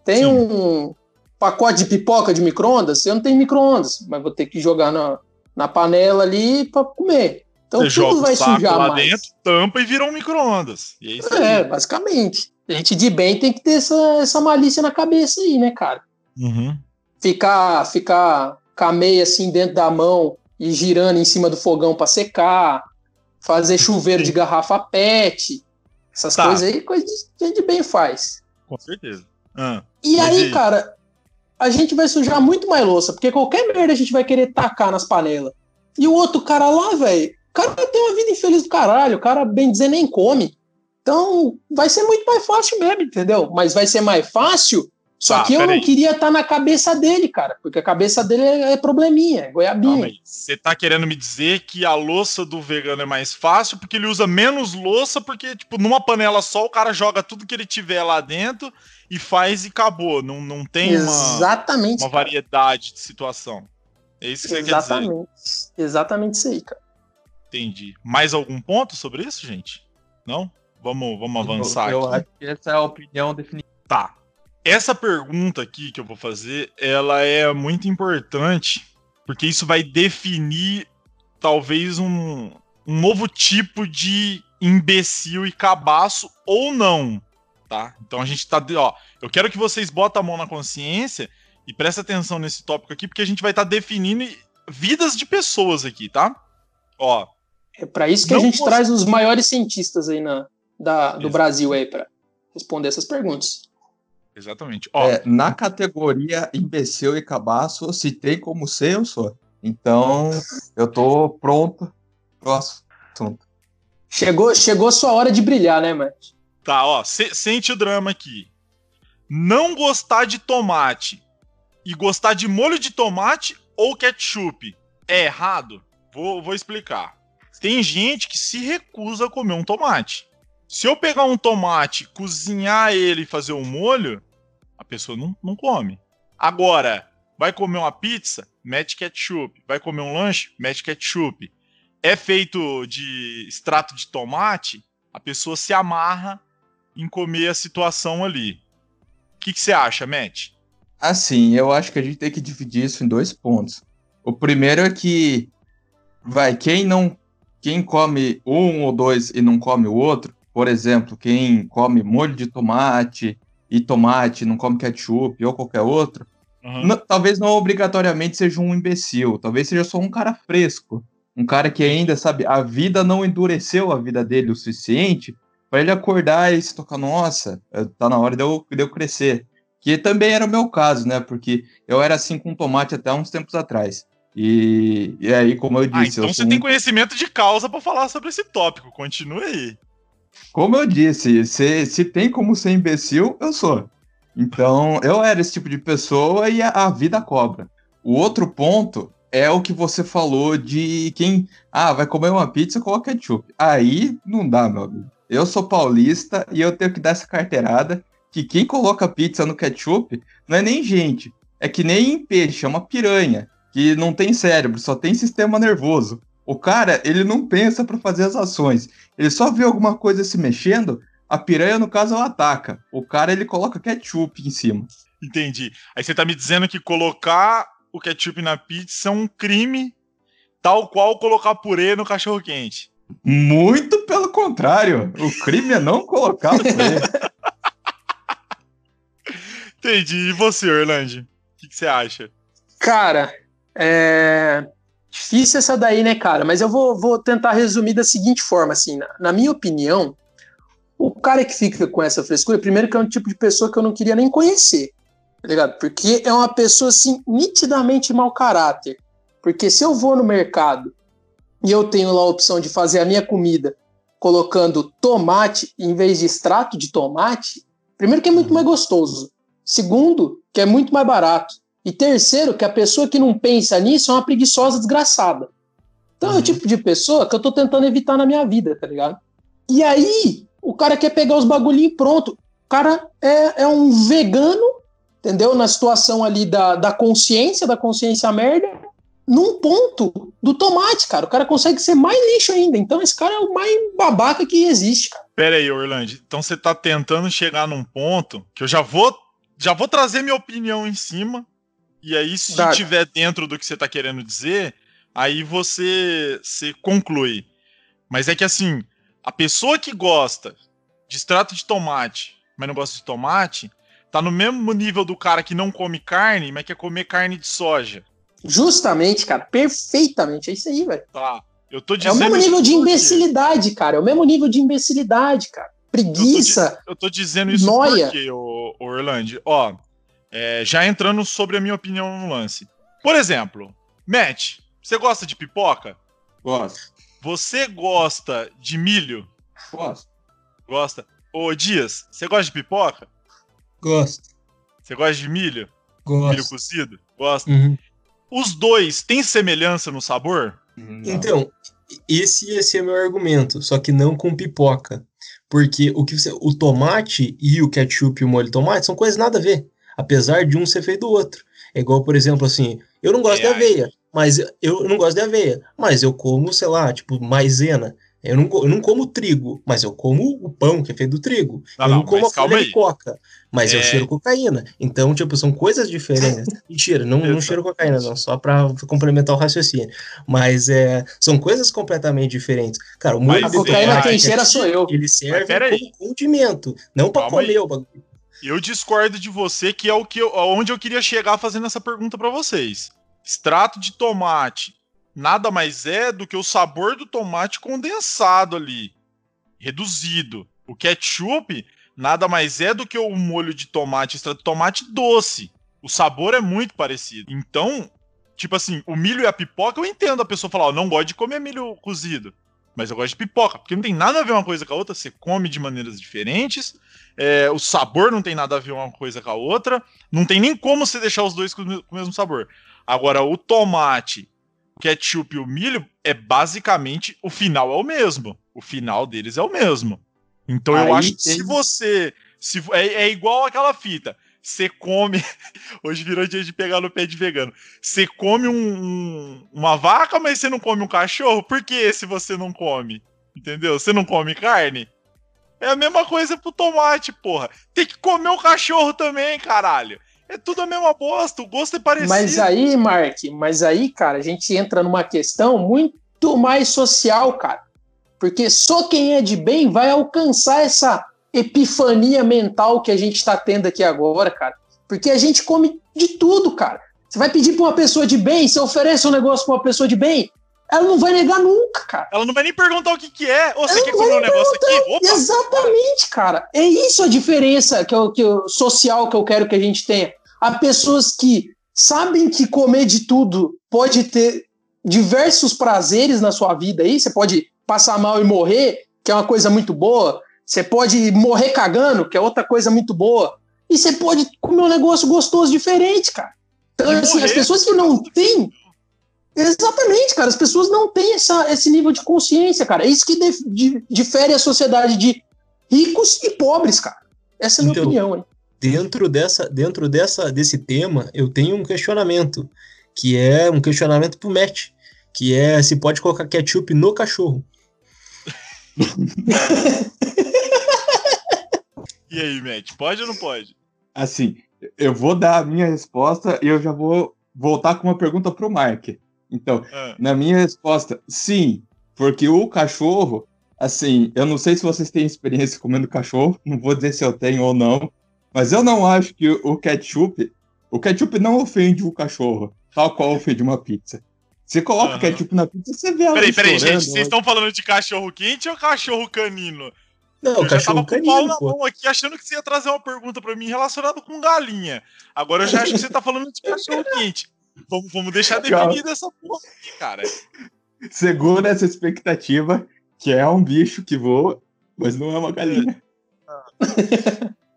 Tem Sim. um pacote de pipoca de micro-ondas, eu não tenho micro-ondas, mas vou ter que jogar na, na panela ali para comer. Então Você tudo vai sujar lá mais. dentro, tampa e vira um micro-ondas. É, é, basicamente. A gente de bem tem que ter essa, essa malícia na cabeça aí, né, cara? Uhum. Ficar, ficar cameia assim dentro da mão e girando em cima do fogão para secar, fazer chuveiro de garrafa PET, essas tá. coisas aí, coisa que a gente bem faz. Com certeza. Ah, e aí, e... cara, a gente vai sujar muito mais louça, porque qualquer merda a gente vai querer tacar nas panelas. E o outro cara lá, velho, o cara tem uma vida infeliz do caralho, o cara, bem dizer, nem come. Então, vai ser muito mais fácil mesmo, entendeu? Mas vai ser mais fácil só ah, que eu não aí. queria estar tá na cabeça dele, cara, porque a cabeça dele é, é probleminha, é goiabinha. Você tá querendo me dizer que a louça do vegano é mais fácil porque ele usa menos louça, porque, tipo, numa panela só o cara joga tudo que ele tiver lá dentro e faz e acabou. Não, não tem Exatamente, uma, uma variedade de situação. É isso que Exatamente. você quer dizer. Exatamente isso aí, cara. Entendi. Mais algum ponto sobre isso, gente? Não? Vamos, vamos avançar eu, eu aqui. acho que essa é a opinião definitiva. Tá. Essa pergunta aqui que eu vou fazer, ela é muito importante, porque isso vai definir talvez um, um novo tipo de imbecil e cabaço ou não, tá? Então a gente tá, ó, eu quero que vocês botem a mão na consciência e prestem atenção nesse tópico aqui, porque a gente vai estar tá definindo vidas de pessoas aqui, tá? Ó. É para isso que a gente traz os maiores cientistas aí na, da, do Brasil aí para responder essas perguntas. Exatamente. Ó, é, na categoria imbecil e cabaço, se tem como ser, eu sou. Então, eu tô pronto pro assunto. Chegou, chegou sua hora de brilhar, né, Matt? Tá, ó, se, sente o drama aqui. Não gostar de tomate e gostar de molho de tomate ou ketchup é errado? Vou, vou explicar. Tem gente que se recusa a comer um tomate. Se eu pegar um tomate, cozinhar ele e fazer um molho, a pessoa não, não come. Agora, vai comer uma pizza? Mete ketchup. Vai comer um lanche? Mete ketchup. É feito de extrato de tomate? A pessoa se amarra em comer a situação ali. O que, que você acha, Matt? Assim, eu acho que a gente tem que dividir isso em dois pontos. O primeiro é que, vai, quem não, quem come um ou dois e não come o outro, por exemplo, quem come molho de tomate e tomate, não come ketchup ou qualquer outro, uhum. não, talvez não obrigatoriamente seja um imbecil, talvez seja só um cara fresco, um cara que ainda, sabe, a vida não endureceu a vida dele o suficiente para ele acordar e se tocar, nossa, eh, tá na hora de eu, de eu crescer. Que também era o meu caso, né? Porque eu era assim com tomate até uns tempos atrás. E, e aí, como eu ah, disse. Ah, então você tem um... conhecimento de causa para falar sobre esse tópico. Continue aí. Como eu disse, se, se tem como ser imbecil, eu sou. Então, eu era esse tipo de pessoa e a, a vida cobra. O outro ponto é o que você falou de quem. Ah, vai comer uma pizza com ketchup. Aí não dá, meu amigo. Eu sou paulista e eu tenho que dar essa carteirada que quem coloca pizza no ketchup não é nem gente. É que nem peixe, é uma piranha. Que não tem cérebro, só tem sistema nervoso. O cara, ele não pensa para fazer as ações. Ele só vê alguma coisa se mexendo, a piranha, no caso, ela ataca. O cara, ele coloca ketchup em cima. Entendi. Aí você tá me dizendo que colocar o ketchup na pizza é um crime, tal qual colocar purê no cachorro quente. Muito pelo contrário. O crime é não colocar purê. Entendi. E você, Orlando? O que, que você acha? Cara, é. Difícil essa daí, né, cara? Mas eu vou, vou tentar resumir da seguinte forma, assim, na, na, minha opinião, o cara que fica com essa frescura, primeiro que é um tipo de pessoa que eu não queria nem conhecer, tá ligado? Porque é uma pessoa, assim, nitidamente mau caráter. Porque se eu vou no mercado e eu tenho lá a opção de fazer a minha comida colocando tomate em vez de extrato de tomate, primeiro que é muito mais gostoso. Segundo, que é muito mais barato. E terceiro, que a pessoa que não pensa nisso é uma preguiçosa desgraçada. Então uhum. é o uhum. tipo de pessoa que eu tô tentando evitar na minha vida, tá ligado? E aí, o cara quer pegar os bagulhinhos pronto. O cara é, é um vegano, entendeu? Na situação ali da, da consciência, da consciência merda, num ponto do tomate, cara. O cara consegue ser mais lixo ainda. Então esse cara é o mais babaca que existe, cara. Pera aí, Orlando. Então você tá tentando chegar num ponto que eu já vou já vou trazer minha opinião em cima e aí, se Dá. tiver dentro do que você está querendo dizer, aí você se conclui. Mas é que assim, a pessoa que gosta de extrato de tomate, mas não gosta de tomate, tá no mesmo nível do cara que não come carne, mas quer comer carne de soja. Justamente, cara, perfeitamente. É isso aí, velho. Tá. Eu tô dizendo. É o mesmo nível de imbecilidade, cara. É o mesmo nível de imbecilidade, cara. Preguiça. Eu tô, eu tô dizendo isso noia. porque, ô, Orlando, ó, é, já entrando sobre a minha opinião no lance. Por exemplo, Matt, você gosta de pipoca? Gosto. Você gosta de milho? Gosto. Gosta. Ô, Dias, você gosta de pipoca? Gosto. Você gosta de milho? Gosto. Milho cozido? Gosta. Uhum. Os dois têm semelhança no sabor? Não. Então, esse ia ser meu argumento, só que não com pipoca. Porque o que você, o tomate e o ketchup e o molho de tomate são coisas nada a ver apesar de um ser feito do outro. É igual, por exemplo, assim, eu não gosto é, de aveia, mas eu não gosto de aveia, mas eu como, sei lá, tipo, maisena. Eu não, eu não como trigo, mas eu como o pão que é feito do trigo. Não, eu não, não como a folha de coca, mas é... eu cheiro cocaína. Então, tipo, são coisas diferentes. Mentira, não, não cheiro cocaína, não, só pra complementar o raciocínio. Mas é, são coisas completamente diferentes. Cara, o molho a cocaína quem cheira sou eu. Ele serve como condimento, não pra Calma comer aí. o bagulho. Eu discordo de você, que é o que eu, onde eu queria chegar fazendo essa pergunta para vocês. Extrato de tomate nada mais é do que o sabor do tomate condensado ali, reduzido. O ketchup nada mais é do que o molho de tomate, extrato de tomate doce. O sabor é muito parecido. Então, tipo assim, o milho e a pipoca, eu entendo a pessoa falar, ó, não gosto de comer milho cozido, mas eu gosto de pipoca, porque não tem nada a ver uma coisa com a outra, você come de maneiras diferentes, é, o sabor não tem nada a ver uma coisa com a outra. Não tem nem como você deixar os dois com, o mesmo sabor. Agora, o tomate, o ketchup e o milho é basicamente o final é o mesmo. O final deles é o mesmo. Então Aí eu acho que tem... se você. Se, é, é igual aquela fita. Você come. Hoje virou dia de pegar no pé de vegano. Você come um, um, uma vaca, mas você não come um cachorro? Por que se você não come? Entendeu? Você não come carne? É a mesma coisa pro tomate, porra. Tem que comer o cachorro também, caralho. É tudo a mesma bosta, o gosto é parecido. Mas aí, Mark, mas aí, cara, a gente entra numa questão muito mais social, cara. Porque só quem é de bem vai alcançar essa epifania mental que a gente está tendo aqui agora, cara. Porque a gente come de tudo, cara. Você vai pedir para uma pessoa de bem, você oferece um negócio para uma pessoa de bem, ela não vai negar nunca, cara. Ela não vai nem perguntar o que, que é. Ou você quer comer um negócio aqui? Opa. Exatamente, cara. É isso a diferença que eu, que eu, social que eu quero que a gente tenha. Há pessoas que sabem que comer de tudo pode ter diversos prazeres na sua vida aí. Você pode passar mal e morrer, que é uma coisa muito boa. Você pode morrer cagando, que é outra coisa muito boa. E você pode comer um negócio gostoso diferente, cara. Então, assim, morrer, as pessoas que não têm Exatamente, cara. As pessoas não têm essa, esse nível de consciência, cara. É isso que dif, di, difere a sociedade de ricos e pobres, cara. Essa é a minha então, opinião, hein? Dentro, dessa, dentro dessa, desse tema, eu tenho um questionamento, que é um questionamento pro Matt, que é se pode colocar ketchup no cachorro. E aí, Matt, pode ou não pode? Assim, eu vou dar a minha resposta e eu já vou voltar com uma pergunta pro Mark. Então, Ah, na minha resposta, sim, porque o cachorro, assim, eu não sei se vocês têm experiência comendo cachorro, não vou dizer se eu tenho ou não, mas eu não acho que o ketchup, o ketchup não ofende o cachorro, tal qual ofende uma pizza. Você coloca Aham. ketchup na pizza, você vê ela Peraí, peraí, gente, vocês estão falando de cachorro quente ou cachorro canino? Não, eu já cachorro tava com o pau na pô. mão aqui achando que você ia trazer uma pergunta pra mim relacionada com galinha. Agora eu já acho que você tá falando de cachorro quente. Vamos, vamos deixar definida essa porra aqui, cara. Segura essa expectativa, que é um bicho que voa, mas não é uma galinha.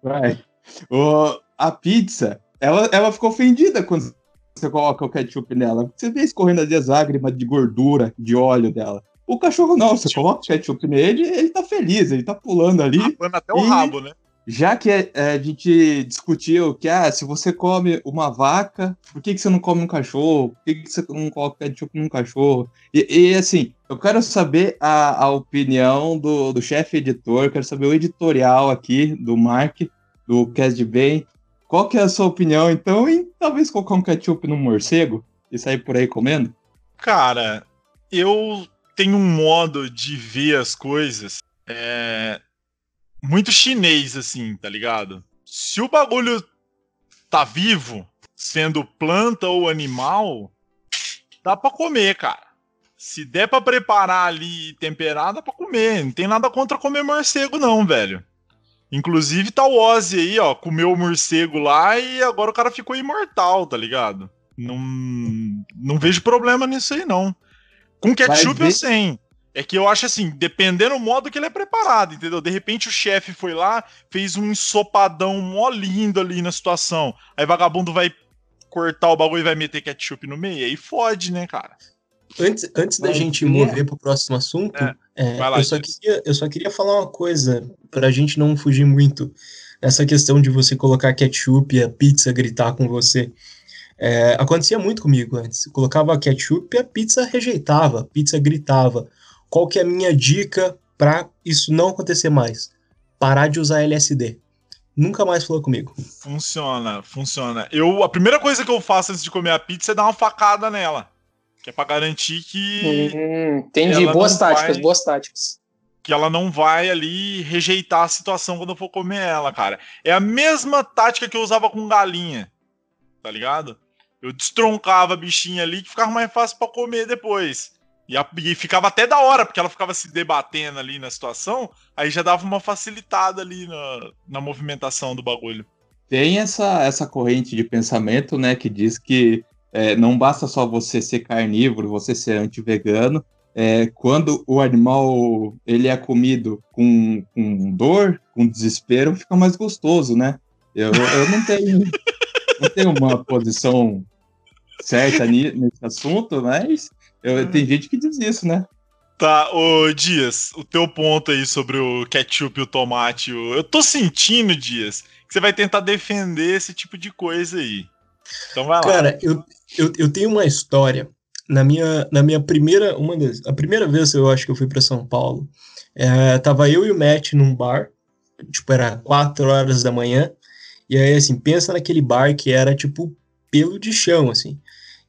Vai. O, a pizza, ela, ela ficou ofendida quando você coloca o ketchup nela. Você vê escorrendo as lágrimas de gordura, de óleo dela. O cachorro não, você coloca o ketchup nele, ele tá feliz, ele tá pulando ali. Rapando até o E- rabo, né? Já que é, é, a gente discutiu que, ah, se você come uma vaca, por que, que você não come um cachorro? Por que, que você não coloca ketchup num cachorro? E, e, assim, eu quero saber a, a opinião do, do chefe editor, quero saber o editorial aqui do Mark, do Cast de Bem. Qual que é a sua opinião, então, em talvez colocar um ketchup num morcego e sair por aí comendo? Cara, eu tenho um modo de ver as coisas é, muito chinês, assim, tá ligado? Se o bagulho tá vivo, sendo planta ou animal, dá pra comer, cara. Se der pra preparar ali e temperar, dá pra comer. Não tem nada contra comer morcego, não, velho. Inclusive tá o Ozzy aí, ó, comeu o morcego lá e agora o cara ficou imortal, tá ligado? Não, não vejo problema nisso aí, não. Com ketchup eu sei. É que eu acho assim, dependendo do modo que ele é preparado, entendeu? De repente o chefe foi lá, fez um ensopadão mó lindo ali na situação. Aí vagabundo vai cortar o bagulho e vai meter ketchup no meio. Aí fode, né, cara? Antes, antes da Mas gente é- mover pro próximo assunto, É, é, lá, eu, só queria, eu só queria falar uma coisa, pra gente não fugir muito nessa questão de você colocar ketchup e a pizza gritar com você. É, acontecia muito comigo antes. Eu colocava ketchup e a pizza rejeitava, a pizza gritava. Qual que é a minha dica pra isso não acontecer mais? Parar de usar LSD. Nunca mais falou comigo. Funciona, funciona. Eu, a primeira coisa que eu faço antes de comer a pizza é dar uma facada nela. Que é pra garantir que, Hum, entendi. Boas táticas, vai- boas táticas. que ela não vai ali rejeitar a situação quando eu for comer ela, cara. É a mesma tática que eu usava com galinha. Tá ligado? Eu destroncava a bichinha ali que ficava mais fácil pra comer depois. E, a- e ficava até da hora, porque ela ficava se debatendo ali na situação, aí já dava uma facilitada ali na, na movimentação do bagulho. Tem essa, essa corrente de pensamento, né, que diz que é, não basta só você ser carnívoro, você ser anti-vegano. É, quando o animal ele é comido com, com dor, com desespero, fica mais gostoso, né? Eu, eu não tenho não tenho uma posição certa nesse assunto, mas eu, tem gente que diz isso, né? Tá, ô Dias, o teu ponto aí sobre o ketchup e o tomate, eu tô sentindo, Dias, que você vai tentar defender esse tipo de coisa aí. Então vai lá. Cara, eu, eu, eu tenho uma história. Na minha, na minha primeira, uma das, a primeira vez eu acho que eu fui para São Paulo, é, tava eu e o Matt num bar, tipo, era 4 horas da manhã, e aí, assim, pensa naquele bar que era, tipo, pelo de chão, assim.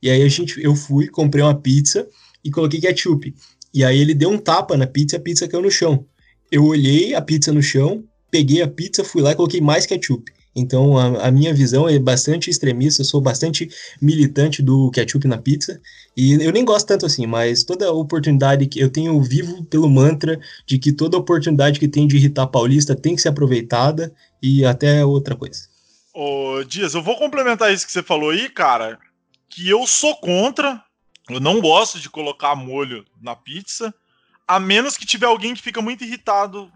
E aí a gente, eu fui, comprei uma pizza e coloquei ketchup. E aí ele deu um tapa na pizza a pizza caiu no chão. Eu olhei a pizza no chão, peguei a pizza, fui lá e coloquei mais ketchup. Então a, a minha visão é bastante extremista, eu sou bastante militante do ketchup na pizza. E eu nem gosto tanto assim, mas toda oportunidade que eu tenho vivo pelo mantra de que toda oportunidade que tem de irritar paulista tem que ser aproveitada e até outra coisa. Ô Dias, eu vou complementar isso que você falou aí, cara, que eu sou contra, eu não gosto de colocar molho na pizza, a menos que tiver alguém que fica muito irritado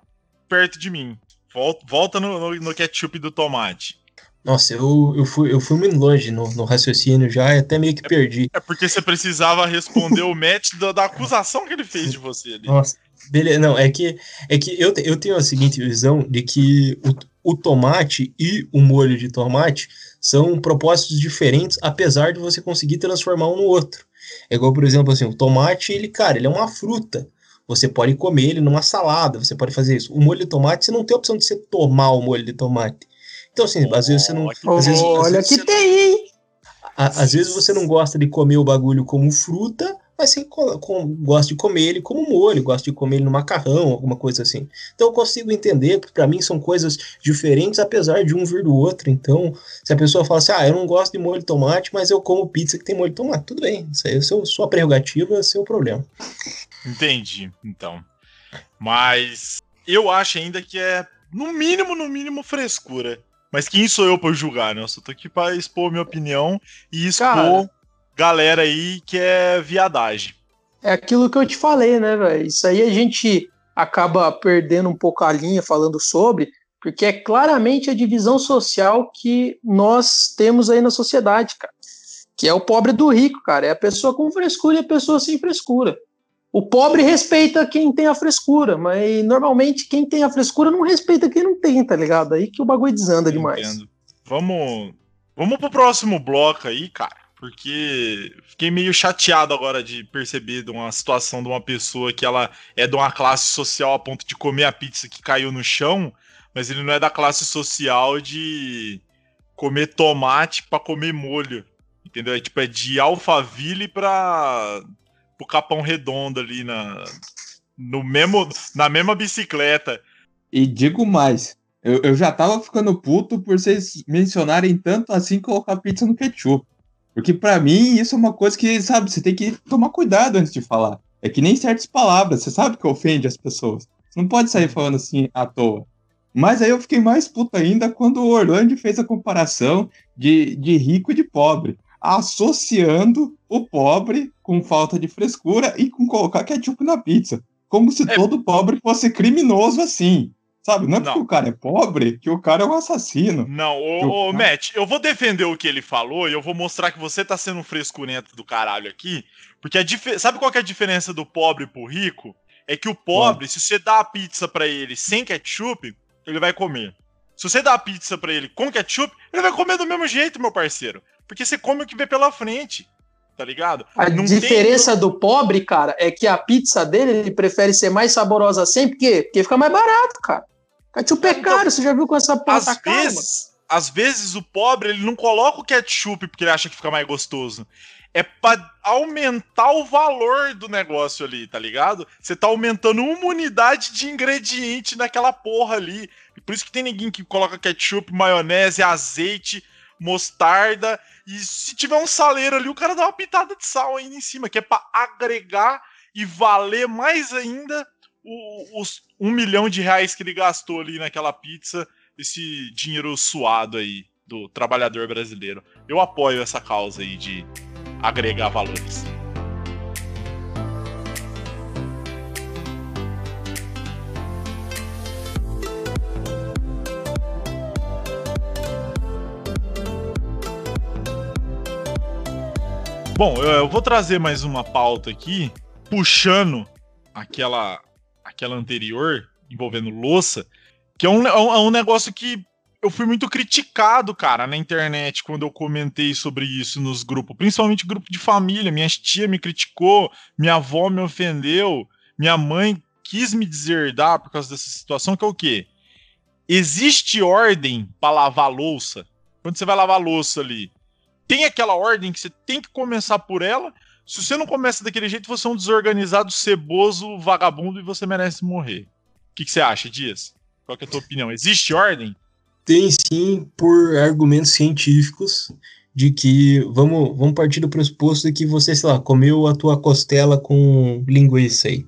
perto de mim. Volta, volta no, no- no ketchup do tomate. Nossa, eu, eu, fui, eu fui muito longe no, no raciocínio já e até meio que perdi. É porque você precisava responder o match da, da acusação que ele fez de você ali. Nossa, beleza. Não, é que, é que eu, eu tenho a seguinte visão de que o, o tomate e o molho de tomate são propósitos diferentes, apesar de você conseguir transformar um no outro. É igual, por exemplo, assim, o tomate, ele, cara, ele é uma fruta. Você pode comer ele numa salada, você pode fazer isso. O molho de tomate, você não tem a opção de você tomar o molho de tomate. Então, assim, às vezes você não. Às vezes, Olha às que vezes tem, hein? a- Às vezes você não gosta de comer o bagulho como fruta, mas você co- com- gosta de comer ele como molho, gosta de comer ele no macarrão, alguma coisa assim. Então eu consigo entender que pra mim são coisas diferentes, apesar de um vir do outro. Então, se a pessoa fala assim, ah, eu não gosto de molho de tomate, mas eu como pizza que tem molho de tomate, tudo bem. Isso aí é seu, sua prerrogativa, é seu problema. Entendi, então. Mas eu acho ainda que é, no mínimo, no mínimo, frescura. Mas quem sou eu pra julgar, né? Eu só tô aqui pra expor minha opinião e expor Cara. Galera aí que é viadagem. É aquilo que eu te falei, né, velho? Isso aí a gente acaba perdendo um pouco a linha falando sobre, porque é claramente a divisão social que nós temos aí na sociedade, cara. Que é o pobre do rico, cara. É a pessoa com frescura e a pessoa sem frescura. O pobre respeita quem tem a frescura, mas normalmente quem tem a frescura não respeita quem não tem, tá ligado? Aí que o bagulho desanda demais. Entendo. Vamos, vamos pro próximo bloco aí, cara. Porque fiquei meio chateado agora de perceber de uma situação de uma pessoa que ela é de uma classe social a ponto de comer a pizza que caiu no chão, mas ele não é da classe social de comer tomate pra comer molho. Entendeu? É tipo, é de Alphaville pra pro Capão Redondo ali na no mesmo na mesma bicicleta. E digo mais, eu, eu já tava ficando puto por vocês mencionarem tanto assim colocar pizza no ketchup. Porque pra mim isso é uma coisa que, sabe, você tem que tomar cuidado antes de falar. É que nem certas palavras, você sabe que ofende as pessoas. Você não pode sair falando assim à toa. Mas aí eu fiquei mais puto ainda quando o Orlando fez a comparação de, de rico e de pobre, associando o pobre com falta de frescura e com colocar ketchup na pizza. Como se É. todo pobre fosse criminoso assim. Sabe? Não é porque Não. o cara é pobre que o cara é um assassino. Não, ô, ô, Matt, eu vou defender o que ele falou e eu vou mostrar que você tá sendo um frescurento do caralho aqui. Porque a dife- sabe qual que é a diferença do pobre pro rico? É que o pobre, se você dá a pizza pra ele sem ketchup, ele vai comer. Se você dá a pizza pra ele com ketchup, ele vai comer do mesmo jeito, meu parceiro. Porque você come o que vê pela frente. Tá ligado? A Não tem- diferença do pobre, cara, é que a pizza dele ele prefere ser mais saborosa sempre, por quê? Porque fica mais barato, cara. Ketchup é Então, caro, você já viu com essa Às pasta cara, mano? vezes, às vezes o pobre ele não coloca o ketchup porque ele acha que fica mais gostoso. É pra aumentar o valor do negócio ali, tá ligado? Você tá aumentando uma unidade de ingrediente naquela porra ali. E por isso que tem ninguém que coloca ketchup, maionese, azeite, mostarda. E se tiver um saleiro ali, o cara dá uma pitada de sal ainda em cima, que é pra agregar e valer mais ainda os um milhão de reais que ele gastou ali naquela pizza, esse dinheiro suado aí do trabalhador brasileiro. Eu apoio essa causa aí de agregar valores. Bom, eu vou trazer mais uma pauta aqui, puxando aquela, aquela anterior, envolvendo louça, que é um, é um- é um negócio que eu fui muito criticado, cara, na internet quando eu comentei sobre isso nos grupos, principalmente grupo de família. Minha tia me criticou, minha avó me ofendeu, minha mãe quis me deserdar por causa dessa situação, que é o quê? Existe ordem para lavar louça? Quando você vai lavar louça ali, tem aquela ordem que você tem que começar por ela. Se você não começa daquele jeito, você é um desorganizado, ceboso, vagabundo e você merece morrer. O que, que você acha, Dias? Qual é a tua opinião? Existe ordem? Tem sim, por argumentos científicos, de que vamos, vamos partir do pressuposto de que você, sei lá, comeu a tua costela com linguiça aí.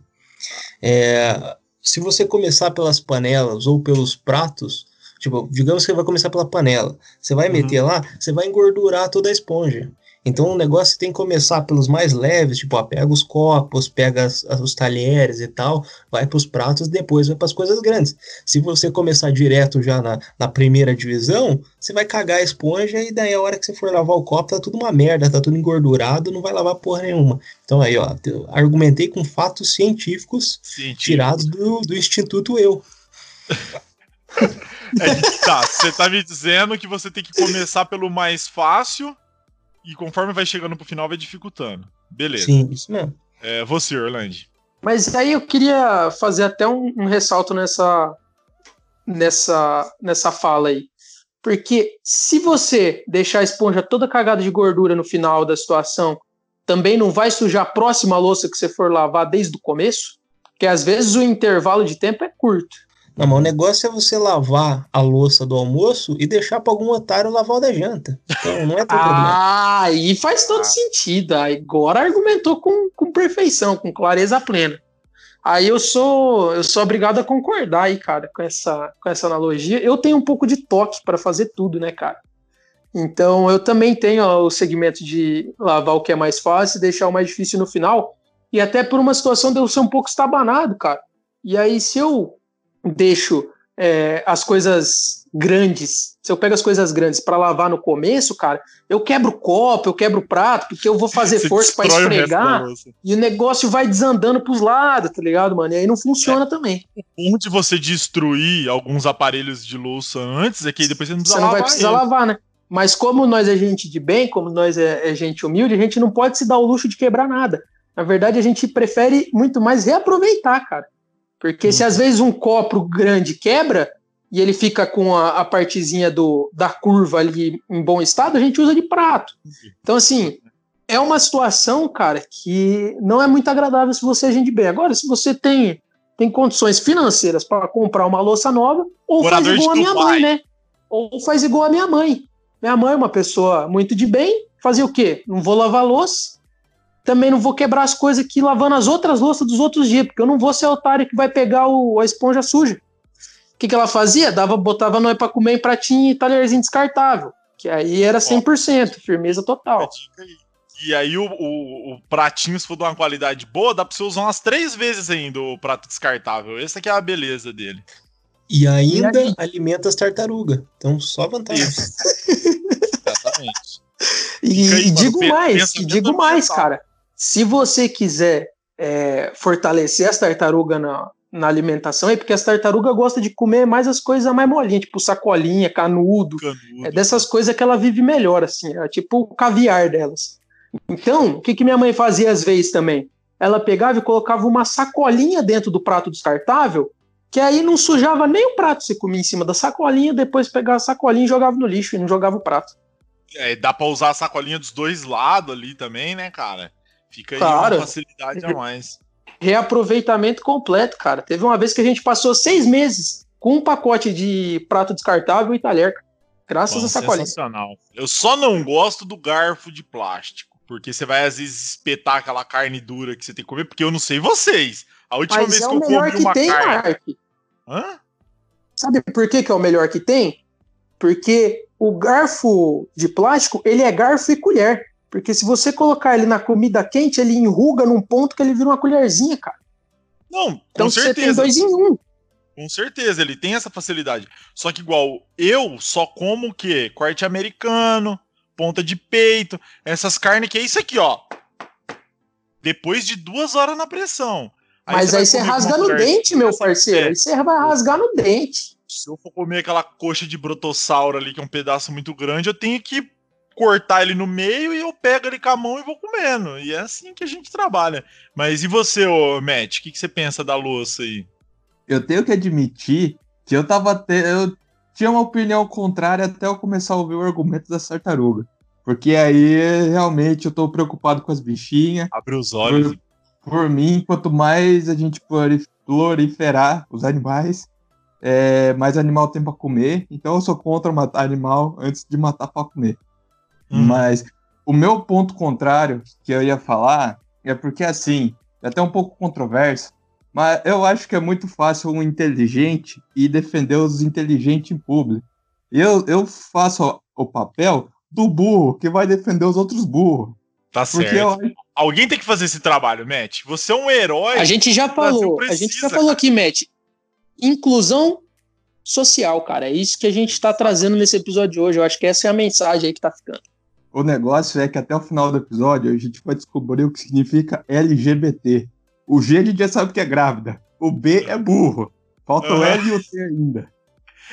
É, se você começar pelas panelas ou pelos pratos, tipo, digamos que você vai começar pela panela, você vai Uhum. meter lá, você vai engordurar toda a esponja. Então o negócio tem que começar pelos mais leves, tipo, ó, pega os copos, pega as- os talheres e tal, vai para os pratos, depois vai para as coisas grandes. Se você começar direto já na, na primeira divisão, você vai cagar a esponja e daí a hora que você for lavar o copo tá tudo uma merda, tá tudo engordurado, não vai lavar porra nenhuma. Então aí, ó, argumentei com fatos científicos Científico. tirados do, do Instituto Eu. É, tá, você tá me dizendo que você tem que começar pelo mais fácil e conforme vai chegando pro final vai dificultando. Beleza. Sim, isso mesmo. É, você, Orlando. Mas aí eu queria fazer até um, um ressalto nessa, nessa, nessa fala aí. Porque se você deixar a esponja toda cagada de gordura no final da situação, também não vai sujar a próxima louça que você for lavar desde o começo? Porque às vezes o intervalo de tempo é curto. Não, mas o negócio é você lavar a louça do almoço e deixar para algum otário lavar o da janta. Então não é teu problema. Ah, aí faz todo sentido. Agora argumentou com, com perfeição, com clareza plena. Aí eu sou eu sou obrigado a concordar aí, cara, com essa, com essa analogia. Eu tenho um pouco de toque para fazer tudo, né, cara? Então eu também tenho ó, o segmento de lavar o que é mais fácil e deixar o mais difícil no final. E até por uma situação de eu ser um pouco estabanado, cara. E aí, se eu deixo é, as coisas grandes, se eu pego as coisas grandes para lavar no começo, cara, eu quebro o copo, eu quebro o prato, porque eu vou fazer Você força para o esfregar louça. e o negócio vai desandando pros lados, tá ligado, mano? E aí não funciona também. Onde você destruir alguns aparelhos de louça antes é que depois você não precisa Você não vai lavar precisar ele. lavar, né? Mas como nós é gente de bem, como nós é, é gente humilde, a gente não pode se dar o luxo de quebrar nada. Na verdade, a gente prefere muito mais reaproveitar, cara. Porque Uhum. se às vezes um copo grande quebra e ele fica com a, a partezinha do, da curva ali em bom estado, a gente usa de prato. Então, assim, é uma situação, cara, que não é muito agradável se você é gente bem. Agora, se você tem, tem condições financeiras para comprar uma louça nova, ou Morador faz igual a minha mãe, né? Ou faz igual a minha mãe. Minha mãe é uma pessoa muito de bem, fazia o quê? Não vou lavar louça, também não vou quebrar as coisas aqui lavando as outras louças dos outros dias, porque eu não vou ser otário que vai pegar o, a esponja suja. O que, que ela fazia? Dava, botava nós para comer em pratinho e talherzinho descartável, que aí era 100%, firmeza total. E aí o, o- o pratinho, se for de uma qualidade boa, dá pra você usar umas três vezes ainda o prato descartável. Essa aqui é a beleza dele. E ainda E aí? alimenta as tartarugas. Então só vantagem. Exatamente. E, e digo mais, e digo mais, cara. Se você quiser é, fortalecer as tartarugas na, na alimentação, é porque as tartarugas gostam de comer mais as coisas mais molinhas, tipo sacolinha, canudo. Canudo. É dessas coisas que ela vive melhor, assim. É tipo o caviar delas. Então, o que, que minha mãe fazia às vezes também? Ela pegava e colocava uma sacolinha dentro do prato descartável, que aí não sujava nem o prato. Você comia em cima da sacolinha, depois pegava a sacolinha e jogava no lixo e não jogava o prato. É, dá pra usar a sacolinha dos dois lados ali também, né, cara? Fica aí Claro. uma facilidade a mais. reaproveitamento completo, cara. Teve uma vez que a gente passou seis meses com um pacote de prato descartável e talher, graças Bom, a sacolinha. sensacional. Eu só não gosto do garfo de plástico. Porque você vai às vezes espetar aquela carne dura que você tem que comer, porque eu não sei vocês. A última Mas vez é que eu comi que uma tem, carne. Mark. Hã? Sabe por que, que é o melhor que tem? Porque o garfo de plástico, ele é garfo e colher. Porque se você colocar ele na comida quente, ele enruga num ponto que ele vira uma colherzinha, cara. Não, com Então você tem certeza. dois em um. Com certeza, ele tem essa facilidade. Só que igual eu só como o quê? Corte americano, ponta de peito, essas carnes que é isso aqui, ó. Depois de duas horas na pressão. Mas vai aí você rasga no dente, meu assim, parceiro. é. Aí você vai rasgar no dente. Se eu for comer aquela coxa de brotossauro ali, que é um pedaço muito grande, eu tenho que cortar ele no meio e eu pego ele com a mão e vou comendo. E é assim que a gente trabalha. Mas e você, ô Matt? O que, que você pensa da louça aí? Eu tenho que admitir que eu tava te... eu tinha uma opinião contrária até eu começar a ouvir o argumento da tartaruga. Porque aí realmente eu tô preocupado com as bichinhas. Abre os olhos. Por, por mim, quanto mais a gente proli- proliferar os animais, é, mais animal tem pra comer. Então eu sou contra matar animal antes de matar pra comer. Uhum. Mas o meu ponto contrário que eu ia falar é porque, assim, é até um pouco controverso, mas eu acho que é muito fácil um inteligente ir defender os inteligentes em público. Eu, eu faço o papel do burro que vai defender os outros burros. Tá Porque certo. eu, Alguém tem que fazer esse trabalho, Matt. Você é um herói. A gente já falou, a precisa, gente já falou aqui, Matt. Inclusão social, cara. É isso que a gente tá trazendo nesse episódio de hoje. Eu acho que essa é a mensagem aí que tá ficando. O negócio é que até o final do episódio a gente vai descobrir o que significa LGBT. O G a gente já sabe que é grávida. O B é burro. Falta o. L e o T ainda.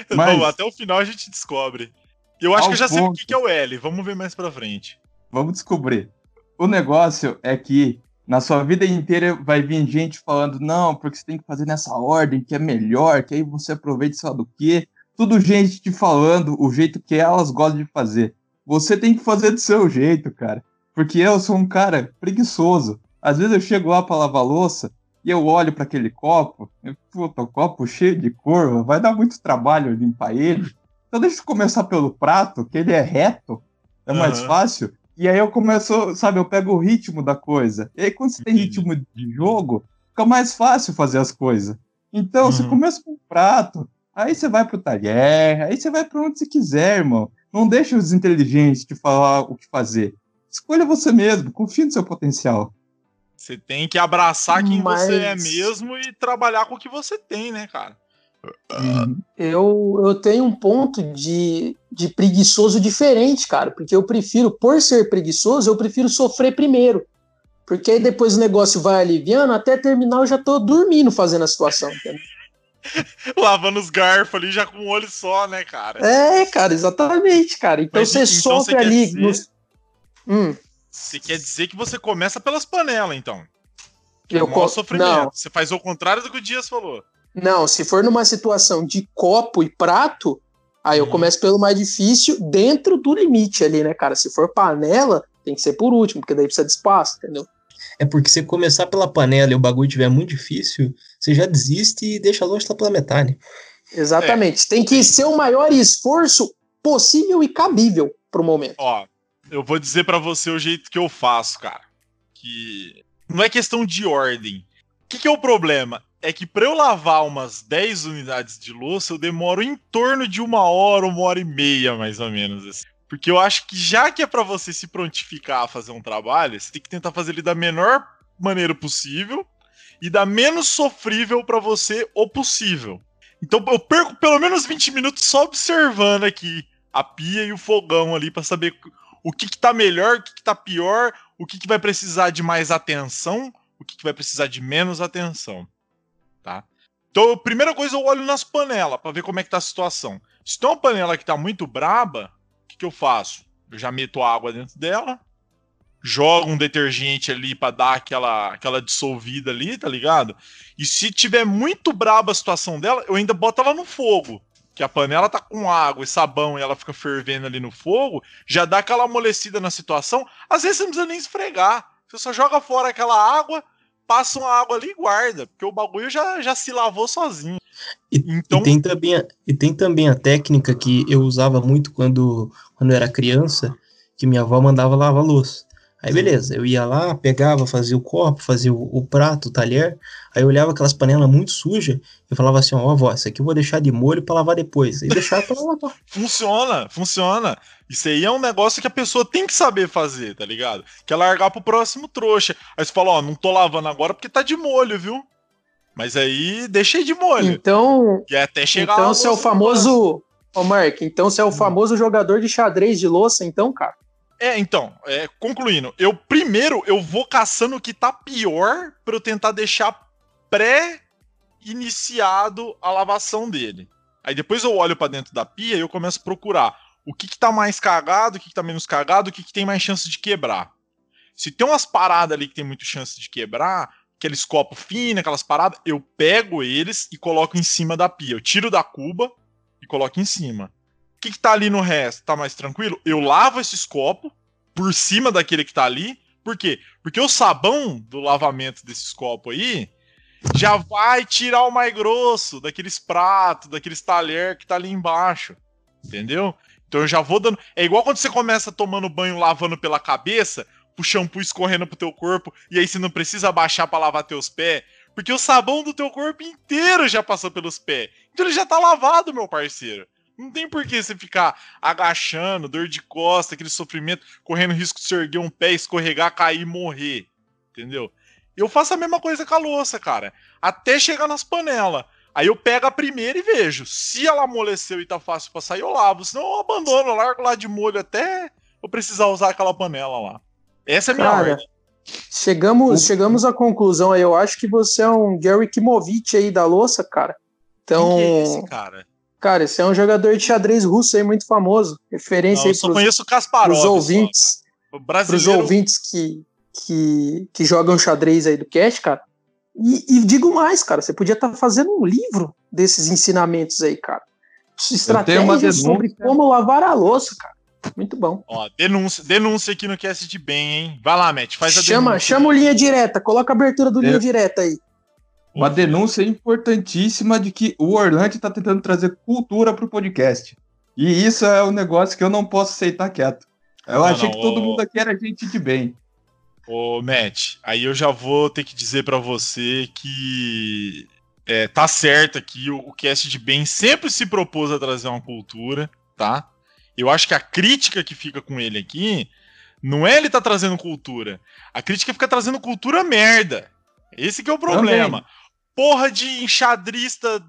Mas... Não, até o final a gente descobre. Eu acho que eu já sei o que é o L. Vamos ver mais pra frente. Vamos descobrir. O negócio é que na sua vida inteira vai vir gente falando, não, porque você tem que fazer nessa ordem, que é melhor, que aí você aproveita só do quê. Tudo gente te falando o jeito que elas gostam de fazer. Você tem que fazer do seu jeito, cara. Porque eu sou um cara preguiçoso. Às vezes eu chego lá para lavar louça e eu olho para aquele copo, e, puta, o copo cheio de curva, vai dar muito trabalho limpar ele. Então deixa eu começar pelo prato, que ele é reto, é uhum. mais fácil. E aí eu começo, sabe, eu pego o ritmo da coisa. E aí quando você tem ritmo de jogo, fica mais fácil fazer as coisas. Então uhum. você começa com o prato, aí você vai pro talher, aí você vai para onde você quiser, irmão. Não deixa os inteligentes te falar o que fazer. Escolha você mesmo, confie no seu potencial. Você tem que abraçar quem Mas... você é mesmo e trabalhar com o que você tem, né, cara? Eu, eu tenho um ponto de, de preguiçoso diferente, cara, porque eu prefiro, por ser preguiçoso, eu prefiro sofrer primeiro. Porque aí depois o negócio vai aliviando, até terminar eu já tô dormindo fazendo a situação, entendeu? Lavando os garfos ali já com um olho só, né, cara? É, cara, exatamente, cara. Então Mas, você então sofre você ali. Dizer... Nos... Hum. Você quer dizer que você começa pelas panelas, então. Eu é co... sofrimento. Não. Você faz o contrário do que o Dias falou. Não, se for numa situação de copo e prato, aí eu hum. começo pelo mais difícil dentro do limite ali, né, cara? Se for panela, tem que ser por último, porque daí precisa de espaço, entendeu? É porque se começar pela panela e o bagulho tiver muito difícil, você já desiste e deixa a louça pela metade. Exatamente. É. Tem que ser o maior esforço possível e cabível pro momento. Ó, eu vou dizer para você o jeito que eu faço, cara. Que não é questão de ordem. O que, que é o problema? É que para eu lavar umas 10 unidades de louça, eu demoro em torno de uma hora, uma hora e meia, mais ou menos. Assim. Porque eu acho que já que é para você se prontificar a fazer um trabalho, você tem que tentar fazer ele da menor maneira possível e da menos sofrível para você o possível. Então eu perco pelo menos 20 minutos só observando aqui a pia e o fogão ali para saber o que, que tá melhor, o que, que tá pior, o que, que vai precisar de mais atenção, o que, que vai precisar de menos atenção. Tá? Então, a primeira coisa eu olho nas panelas para ver como é que tá a situação. Se tem uma panela que tá muito braba, que, que eu faço? Eu já meto água dentro dela, jogo um detergente ali para dar aquela, aquela dissolvida ali, tá ligado? E se tiver muito braba a situação dela, eu ainda boto ela no fogo que a panela tá com água e sabão e ela fica fervendo ali no fogo, já dá aquela amolecida na situação. Às vezes você não precisa nem esfregar. Você só joga fora aquela água, passa uma água ali e guarda, porque o bagulho já, já se lavou sozinho. E, então... e, tem também a, e tem também a técnica que eu usava muito quando, quando eu era criança, que minha avó mandava lavar louça. Aí beleza, eu ia lá, pegava, fazia o copo, fazia o, o prato, o talher, aí eu olhava aquelas panelas muito sujas e falava assim, ó, oh, avó, isso aqui eu vou deixar de molho para lavar depois. E deixar pra lavar. funciona, funciona. Isso aí é um negócio que a pessoa tem que saber fazer, tá ligado? Que é largar pro próximo trouxa. Aí você fala, ó, oh, não tô lavando agora porque tá de molho, viu? Mas aí deixei de molho. Então. E até chegar Então você é o famoso. Ô, Mark, então você é o hum. famoso jogador de xadrez de louça, então, cara? É, então, é, concluindo, eu primeiro eu vou caçando o que tá pior para eu tentar deixar pré-iniciado a lavação dele. Aí depois eu olho para dentro da pia e eu começo a procurar o que, que tá mais cagado, o que, que tá menos cagado, o que, que tem mais chance de quebrar. Se tem umas paradas ali que tem muito chance de quebrar, aqueles copos finos, aquelas paradas, eu pego eles e coloco em cima da pia. Eu tiro da cuba e coloco em cima. O que, que tá ali no resto? Tá mais tranquilo? Eu lavo esses copos por cima daquele que tá ali. Por quê? Porque o sabão do lavamento desses copos aí já vai tirar o mais grosso daqueles pratos, daqueles talher que tá ali embaixo. Entendeu? Então eu já vou dando. É igual quando você começa tomando banho lavando pela cabeça, o shampoo escorrendo pro teu corpo, e aí você não precisa abaixar para lavar teus pés. Porque o sabão do teu corpo inteiro já passou pelos pés. Então ele já tá lavado, meu parceiro. Não tem por que você ficar agachando, dor de costa, aquele sofrimento, correndo risco de se erguer um pé, escorregar, cair e morrer. Entendeu? Eu faço a mesma coisa com a louça, cara. Até chegar nas panelas. Aí eu pego a primeira e vejo. Se ela amoleceu e tá fácil pra sair, eu lavo. Senão eu abandono, eu largo lá de molho até eu precisar usar aquela panela lá. Essa é a minha cara, ordem. Chegamos, chegamos à conclusão aí. Eu acho que você é um Gary Kimovich aí da louça, cara. Então. Quem que é esse, cara? Cara, esse é um jogador de xadrez russo aí muito famoso. Referência Não, eu aí só pros, conheço o Kasparov. pros só, ouvintes. Pros brasileiro. ouvintes que, que, que jogam xadrez aí do cast, cara. E, e digo mais, cara, você podia estar fazendo um livro desses ensinamentos aí, cara. Estratégias sobre como lavar a louça, cara. Muito bom. Ó, denúncia, denúncia aqui no cast de bem, hein? Vai lá, Matt, faz a Chama, denúncia. chama o linha direta, coloca a abertura do Eu- linha direta aí. Uma denúncia importantíssima de que o Orlando está tentando trazer cultura pro podcast. E isso é um negócio que eu não posso aceitar quieto. Eu Não, achei não, que todo mundo aqui era gente de bem. Ô, Matt, aí eu já vou ter que dizer pra você que é, tá certo aqui, o, o cast de bem sempre se propôs a trazer uma cultura, tá? Eu acho que a crítica que fica com ele aqui não é ele tá trazendo cultura. A crítica fica trazendo cultura merda. Esse que é o problema. Porra de enxadrista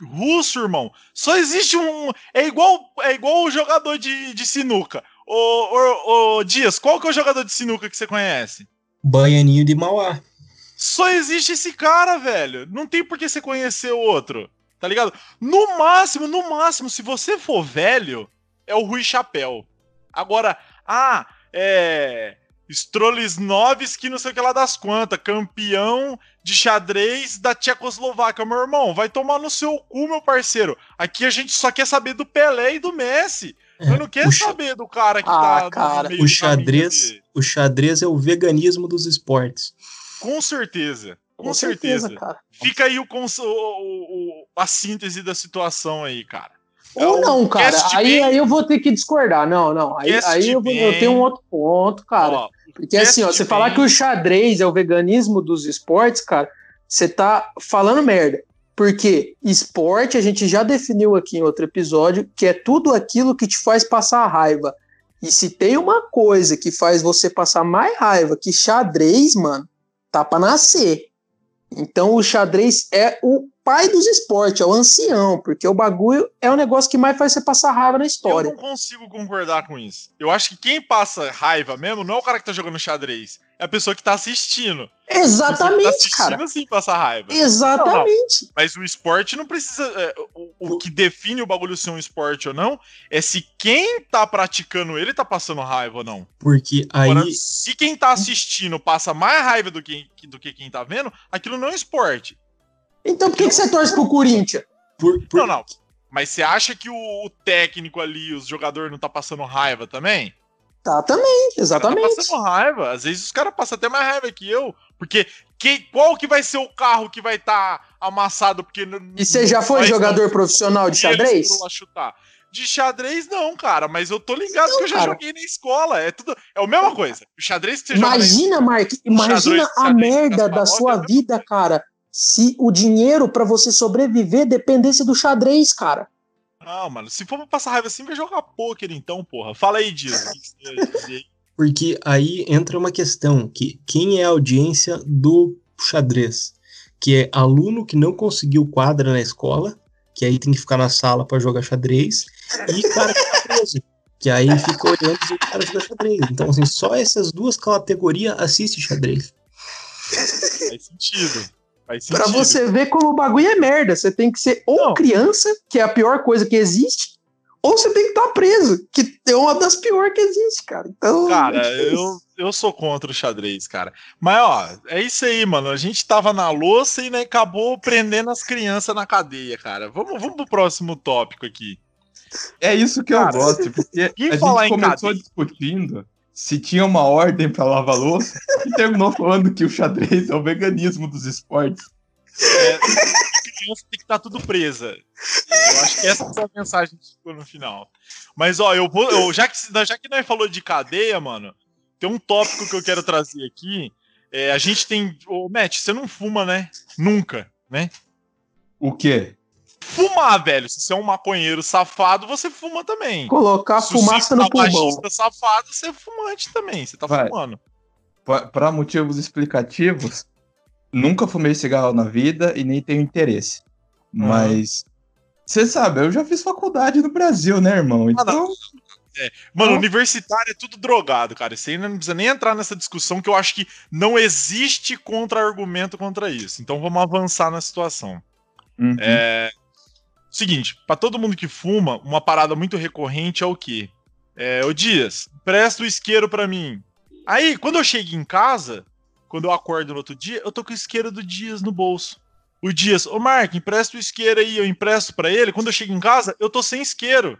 russo, irmão. Só existe um. É igual, é igual o jogador de, de sinuca. Ô, ô, ô, Dias, qual que é o jogador de sinuca que você conhece? Baianinho de Mauá. Só existe esse cara, velho. Não tem por que você conhecer o outro. Tá ligado? No máximo, no máximo, se você for velho, é o Rui Chapéu. Agora, ah, é. Strolisnovski, não sei o que lá das quantas, campeão de xadrez da Tchecoslováquia. Meu irmão, vai tomar no seu cu, meu parceiro. Aqui a gente só quer saber do Pelé e do Messi. Eu não quero saber do cara que Ah, tá no cara, meio O xadrez, o xadrez é o veganismo dos esportes. Com certeza. Com, certeza. cara. Fica aí o- o- o- a síntese da situação aí, cara. É Ou o não, cara. Aí, aí eu vou ter que discordar. Não, não. Aí, aí eu, vou- eu tenho um outro ponto, cara. Ó, Porque assim, ó, você falar que o xadrez é o veganismo dos esportes, cara, você tá falando merda. Porque esporte, a gente já definiu aqui em outro episódio, que é tudo aquilo que te faz passar raiva. E se tem uma coisa que faz você passar mais raiva que xadrez, mano, tá pra nascer. Então o xadrez é o pai dos esportes, é o ancião, porque o bagulho é o negócio que mais faz você passar raiva na Eu história. não consigo concordar com isso. Eu acho que quem passa raiva mesmo não é o cara que tá jogando xadrez. É a pessoa que tá assistindo. Que tá Exatamente, assistindo cara. sim passa raiva. Exatamente. Mas o esporte não precisa. é, o, o que define o bagulho ser um esporte ou não é se quem tá praticando ele tá passando raiva ou não. Porque aí. Agora, se quem tá assistindo passa mais raiva do que, do que quem tá vendo, aquilo não é esporte. Então por que, que você torce pro Corinthians? Por, por- Não, não. Mas você acha que o, o técnico ali, os jogadores não tá passando raiva também? Tá também, Tá exatamente. passando raiva. Às vezes os caras passam até mais raiva que eu. Porque que, qual que vai ser o carro que vai estar amassado? Porque não- E você já foi jogador profissional de eles xadrez? foram lá chutar. De xadrez, não, cara. Mas eu tô ligado Não, que eu já cara. joguei na escola. É tudo. É a mesma coisa. O xadrez que você joga na Imagina, Mark, imagina a merda da sua é vida, cara. Se o dinheiro pra você sobreviver dependesse do xadrez, cara. Não, mano. Se for pra passar raiva assim, vai jogar pôquer então, porra. Fala aí, o dizer? Porque aí entra uma questão, que quem é a audiência do xadrez? Que é aluno que não conseguiu quadra na escola, que aí tem que ficar na sala pra jogar xadrez, e cara que tá preso, que aí fica olhando os caras jogar xadrez. Então, assim, só essas duas categorias assistem xadrez. Faz sentido. Pra você ver como o bagulho é merda. Você tem que ser ou Não. criança, que é a pior coisa que existe, ou você tem que estar preso, que é uma das piores que existe, cara. Então, Cara, é eu, eu sou contra o xadrez, cara. Mas, ó, é isso aí, mano. A gente tava na louça e né, acabou prendendo as crianças na cadeia, cara. Vamos, vamos pro próximo tópico aqui. É isso que Cara, eu gosto, porque quem a falar gente começou cadeia? discutindo se tinha uma ordem pra lavar louça e terminou falando que o xadrez é o veganismo dos esportes. É, criança tem que estar tudo presa. Eu acho que essa é a mensagem que ficou no final. Mas, ó, eu vou. eu- já, que, já que nós falou de cadeia, mano, tem um tópico que eu quero trazer aqui. É, a gente tem. Ô, Matt, você não fuma, né? Nunca, né? O quê? Fumar, velho. Se você é um maconheiro safado, você fuma também. Colocar Se fumaça você no pulmão. tabagista safado, você é fumante também. Você tá Vai. fumando. Pa- Pra motivos explicativos, nunca fumei cigarro na vida e nem tenho interesse. Mas. Você sabe, eu já fiz faculdade no Brasil, né, irmão? Ah. Então, Mano, Não. universitário é tudo drogado, cara. Isso aí não precisa nem entrar nessa discussão, que eu acho que não existe contra-argumento contra isso. Então vamos avançar na situação. uhum. É, Seguinte, para todo mundo que fuma, uma parada muito recorrente é o quê? É, ô Dias, presta o isqueiro para mim. Aí, quando eu chego em casa, quando eu acordo no outro dia, eu tô com o isqueiro do Dias no bolso. O Dias, ô Mark, empresta o isqueiro aí, eu empresto para ele. Quando eu chego em casa, eu tô sem isqueiro.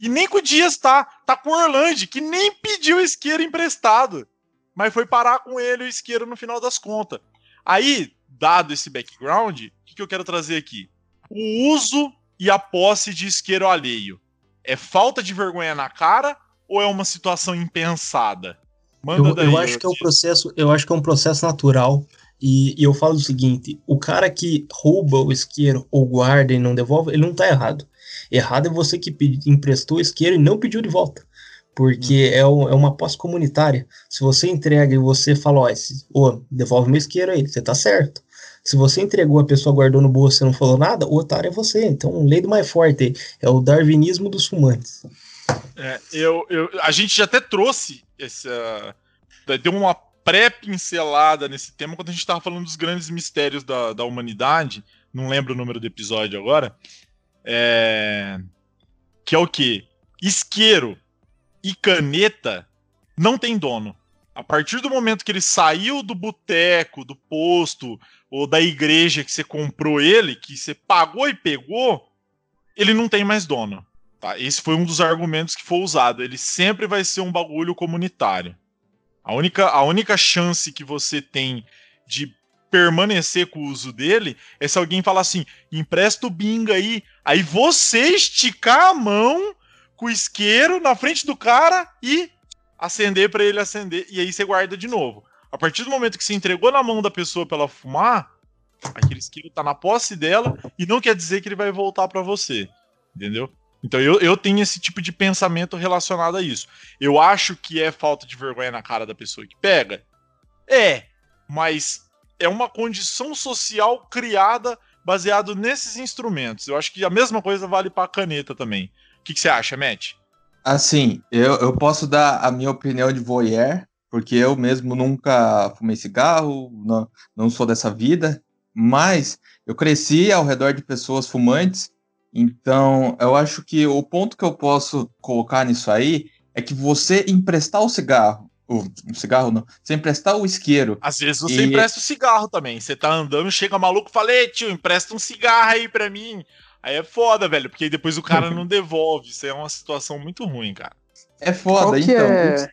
E nem com o Dias tá, tá com o Orlando, que nem pediu isqueiro emprestado. Mas foi parar com ele o isqueiro no final das contas. Aí, dado esse background, o que, que eu quero trazer aqui? O uso e a posse de isqueiro alheio. É falta de vergonha na cara ou é uma situação impensada? Manda eu, daí, eu acho que é um processo, eu acho que é um processo natural. E, e, eu falo o seguinte: o cara que rouba o isqueiro ou guarda e não devolve, ele não tá errado. Errado é você que pedi, emprestou o isqueiro e não pediu de volta. Porque hum. é, o, é, uma posse comunitária. Se você entrega e você fala, ó, oh, devolve meu isqueiro aí, você tá certo. Se você entregou, a pessoa guardou no bolso e não falou nada, o otário é você. Então, lei do mais forte é o darwinismo dos fumantes. É, eu, eu, a gente já até trouxe essa. Deu uma pré-pincelada nesse tema quando a gente estava falando dos grandes mistérios da, da humanidade. Não lembro o número do episódio agora. É, que é o que? Isqueiro e caneta não tem dono. A partir do momento que ele saiu do boteco, do posto ou da igreja que você comprou ele, que você pagou e pegou, ele não tem mais dono. Tá? Esse foi um dos argumentos que foi usado. Ele sempre vai ser um bagulho comunitário. A única, a única chance que você tem de permanecer com o uso dele é se alguém falar assim: empresta o binga aí. Aí você esticar a mão com o isqueiro na frente do cara e acender para ele acender. E aí você guarda de novo. A partir do momento que você entregou na mão da pessoa para ela fumar, aquele isqueiro tá na posse dela e não quer dizer que ele vai voltar para você. Entendeu? Então eu, eu tenho esse tipo de pensamento relacionado a isso. Eu acho que é falta de vergonha na cara da pessoa que pega. É, mas é uma condição social criada baseado nesses instrumentos. Eu acho que a mesma coisa vale para a caneta também. O que, que, você acha, Matt? Assim, eu, eu posso dar a minha opinião de voyeur, porque eu mesmo nunca fumei cigarro, não, não sou dessa vida, mas eu cresci ao redor de pessoas fumantes, então eu acho que o ponto que eu posso colocar nisso aí é que você emprestar o cigarro o, cigarro não. Você emprestar o isqueiro. Às vezes você e... empresta o cigarro também. Você tá andando, chega maluco e fala: Ei, tio, empresta um cigarro aí pra mim. Aí é foda, velho, porque depois o cara não devolve. Isso é uma situação muito ruim, cara. É foda, então. É...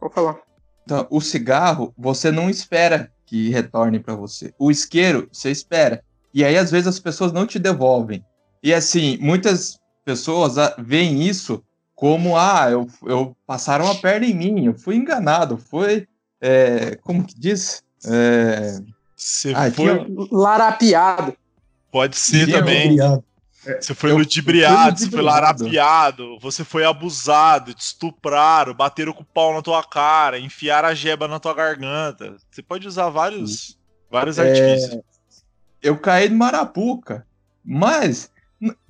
Vou falar. Então, o cigarro, você não espera que retorne para você. O isqueiro, você espera. E aí, às vezes, as pessoas não te devolvem. E assim, muitas pessoas veem isso como, ah, eu, eu passaram a perna em mim, eu fui enganado, foi, é, como que diz? É, Você ah, foi... Larapiado. Pode ser também. Você foi ludibriado, você foi larapiado, você foi abusado, te estupraram, bateram com o pau na tua cara, enfiaram a jeba na tua garganta. Você pode usar vários, vários é... artifícios. Eu caí no Marapuca, mas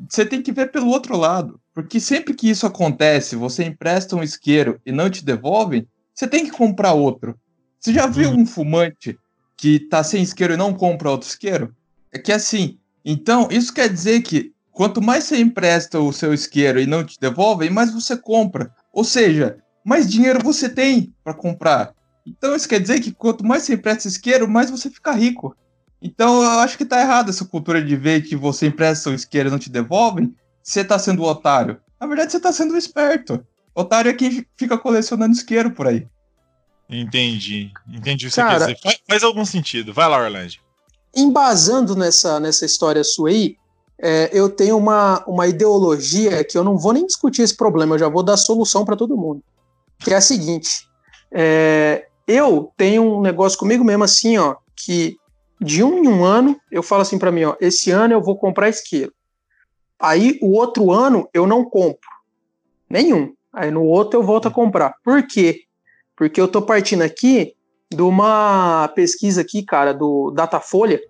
você tem que ver pelo outro lado. Porque sempre que isso acontece, você empresta um isqueiro e não te devolvem, você tem que comprar outro. Você já viu uhum. um fumante que tá sem isqueiro e não compra outro isqueiro? É que assim, então isso quer dizer que quanto mais você empresta o seu isqueiro e não te devolvem, mais você compra. Ou seja, mais dinheiro você tem para comprar. Então isso quer dizer que quanto mais você empresta isqueiro, mais você fica rico. Então eu acho que tá errado essa cultura de ver que você empresta o isqueiro e não te devolvem, você tá sendo o otário. Na verdade, você tá sendo o esperto. Otário é quem fica colecionando isqueiro por aí. Entendi. Entendi o que Cara, você quer dizer. Faz, faz, algum sentido. Vai lá, Orlando. Embasando nessa, nessa história sua aí, é, eu tenho uma, uma ideologia que eu não vou nem discutir esse problema, eu já vou dar solução para todo mundo. Que é a seguinte: é, eu tenho um negócio comigo mesmo assim, ó, que de um em um ano eu falo assim para mim, ó, esse ano eu vou comprar isqueiro. Aí o outro ano eu não compro. Nenhum. Aí no outro eu volto a comprar. Por quê? Porque eu tô partindo aqui de uma pesquisa aqui, cara, do Datafolha,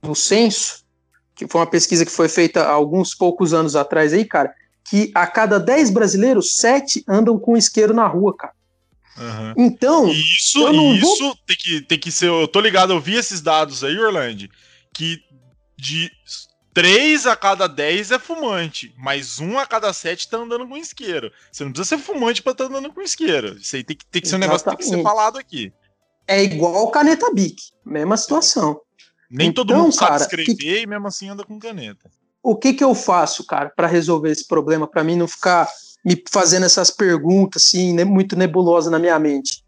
do Censo, que foi uma pesquisa que foi feita há alguns poucos anos atrás aí, cara, que a cada 10 brasileiros, 7 andam com isqueiro na rua, cara. Uhum. Então, isso, isso vou... tem, que, tem que ser. Eu tô ligado, eu vi esses dados aí, Orlando, que de 3 a cada 10 é fumante, mas 1 a cada 7 tá andando com isqueiro. Você não precisa ser fumante pra estar tá andando com isqueiro. Isso aí tem que, tem que ser um negócio que tem que ser falado aqui. É igual caneta Bic, mesma situação. Nem então, todo mundo sabe escrever que... e mesmo assim anda com caneta. O que que eu faço, cara, para resolver esse problema, para mim não ficar me fazendo essas perguntas assim, né, muito nebulosas na minha mente?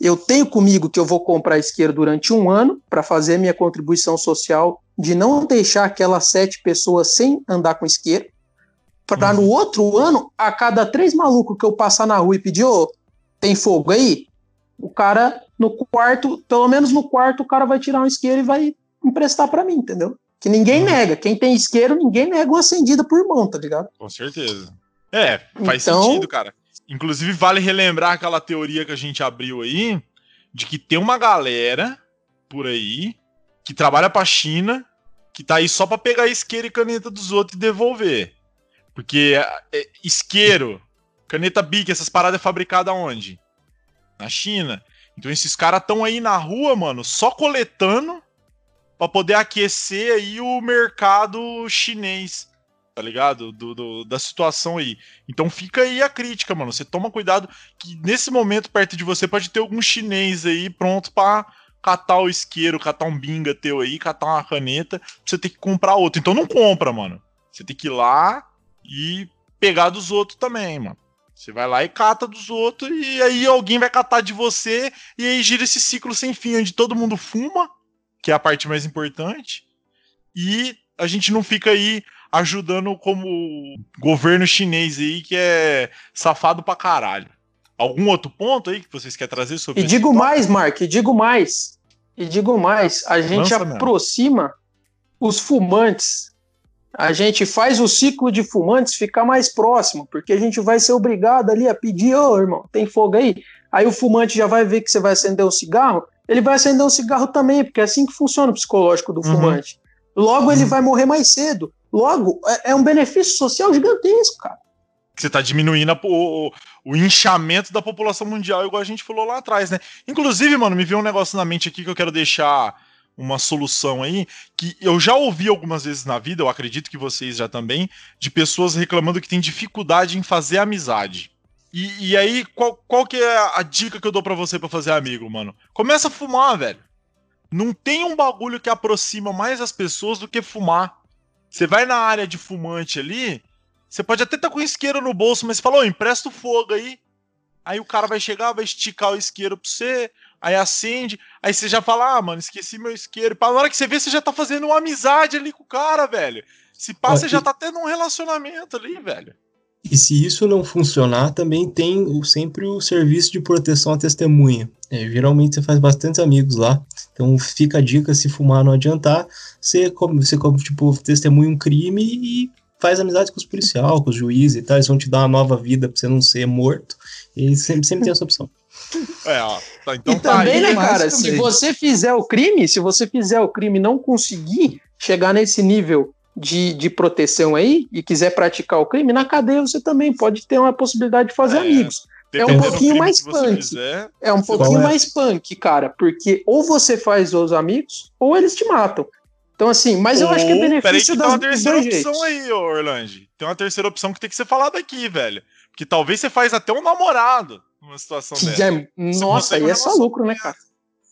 Eu tenho comigo que eu vou comprar isqueiro durante um ano para fazer minha contribuição social de não deixar aquelas sete pessoas sem andar com isqueiro. Para uhum. no outro ano, a cada três malucos que eu passar na rua e pedir, ô, tem fogo aí? O cara no quarto, pelo menos no quarto, o cara vai tirar um isqueiro e vai emprestar para mim, entendeu? Que ninguém uhum. nega. Quem tem isqueiro, ninguém nega uma acendida por mão, tá ligado? Com certeza. É, faz então... sentido, cara. Inclusive, vale relembrar aquela teoria que a gente abriu aí, de que tem uma galera por aí que trabalha pra China, que tá aí só pra pegar isqueiro e caneta dos outros e devolver. Porque é, isqueiro, caneta Bic, essas paradas é fabricada onde? Na China. Então esses caras estão aí na rua, mano, só coletando para poder aquecer aí o mercado chinês, tá ligado? Do, do, da situação aí. Então fica aí a crítica, mano. Você toma cuidado que nesse momento perto de você pode ter algum chinês aí pronto para catar o isqueiro, catar um binga teu aí, catar uma caneta, você ter que comprar outro. Então não compra, mano. Você tem que ir lá e pegar dos outros também, mano. Você vai lá e cata dos outros, e aí alguém vai catar de você, e aí gira esse ciclo sem fim, onde todo mundo fuma, que é a parte mais importante, e a gente não fica aí ajudando como governo chinês aí, que é safado pra caralho. Algum outro ponto aí que vocês querem trazer sobre E digo mais, Mark, e digo mais. E digo mais, a gente Lança aproxima mesmo. os fumantes. A gente faz o ciclo de fumantes ficar mais próximo, porque a gente vai ser obrigado ali a pedir, ô oh, irmão, tem fogo aí? Aí o fumante já vai ver que você vai acender um cigarro, ele vai acender um cigarro também, porque é assim que funciona o psicológico do uhum. fumante. Logo, ele uhum. vai morrer mais cedo. Logo, é, é um benefício social gigantesco, cara. Você está diminuindo a, o, o inchamento da população mundial, igual a gente falou lá atrás, né? Inclusive, mano, me veio um negócio na mente aqui que eu quero deixar uma solução aí, que eu já ouvi algumas vezes na vida, eu acredito que vocês já também, de pessoas reclamando que tem dificuldade em fazer amizade. E, e aí, qual, qual que é a dica que eu dou para você para fazer amigo, mano? Começa a fumar, velho. Não tem um bagulho que aproxima mais as pessoas do que fumar. Você vai na área de fumante ali, você pode até estar tá com isqueiro no bolso, mas você fala, ô, empresta o fogo aí. Aí o cara vai chegar, vai esticar o isqueiro pra você, aí acende, aí você já fala, ah, mano, esqueci meu isqueiro. Na hora que você vê, você já tá fazendo uma amizade ali com o cara, velho. Se passa, você já tá tendo um relacionamento ali, velho. E se isso não funcionar, também tem o, sempre o serviço de proteção à testemunha. É, geralmente você faz bastante amigos lá, então fica a dica, se fumar não adiantar, você, você tipo, testemunha um crime e faz amizade com os policiais, com os juízes e tal, eles vão te dar uma nova vida pra você não ser morto, e sempre, sempre tem essa opção. É, ó. Tá, então e tá também, né, cara, se você fizer o crime, se você fizer o crime e não conseguir chegar nesse nível de, de proteção aí e quiser praticar o crime, na cadeia você também pode ter uma possibilidade de fazer é, amigos. É um pouquinho mais punk. Fizer, é um pouquinho é? mais punk, cara, porque ou você faz os amigos ou eles te matam. Então, assim, mas eu acho que é benefício tem uma terceira opção aí, Orlando. Tem uma terceira opção que tem que ser falada aqui, velho. Que talvez você faz até um namorado numa situação que dessa. É, nossa, aí é só lucro, né, cara?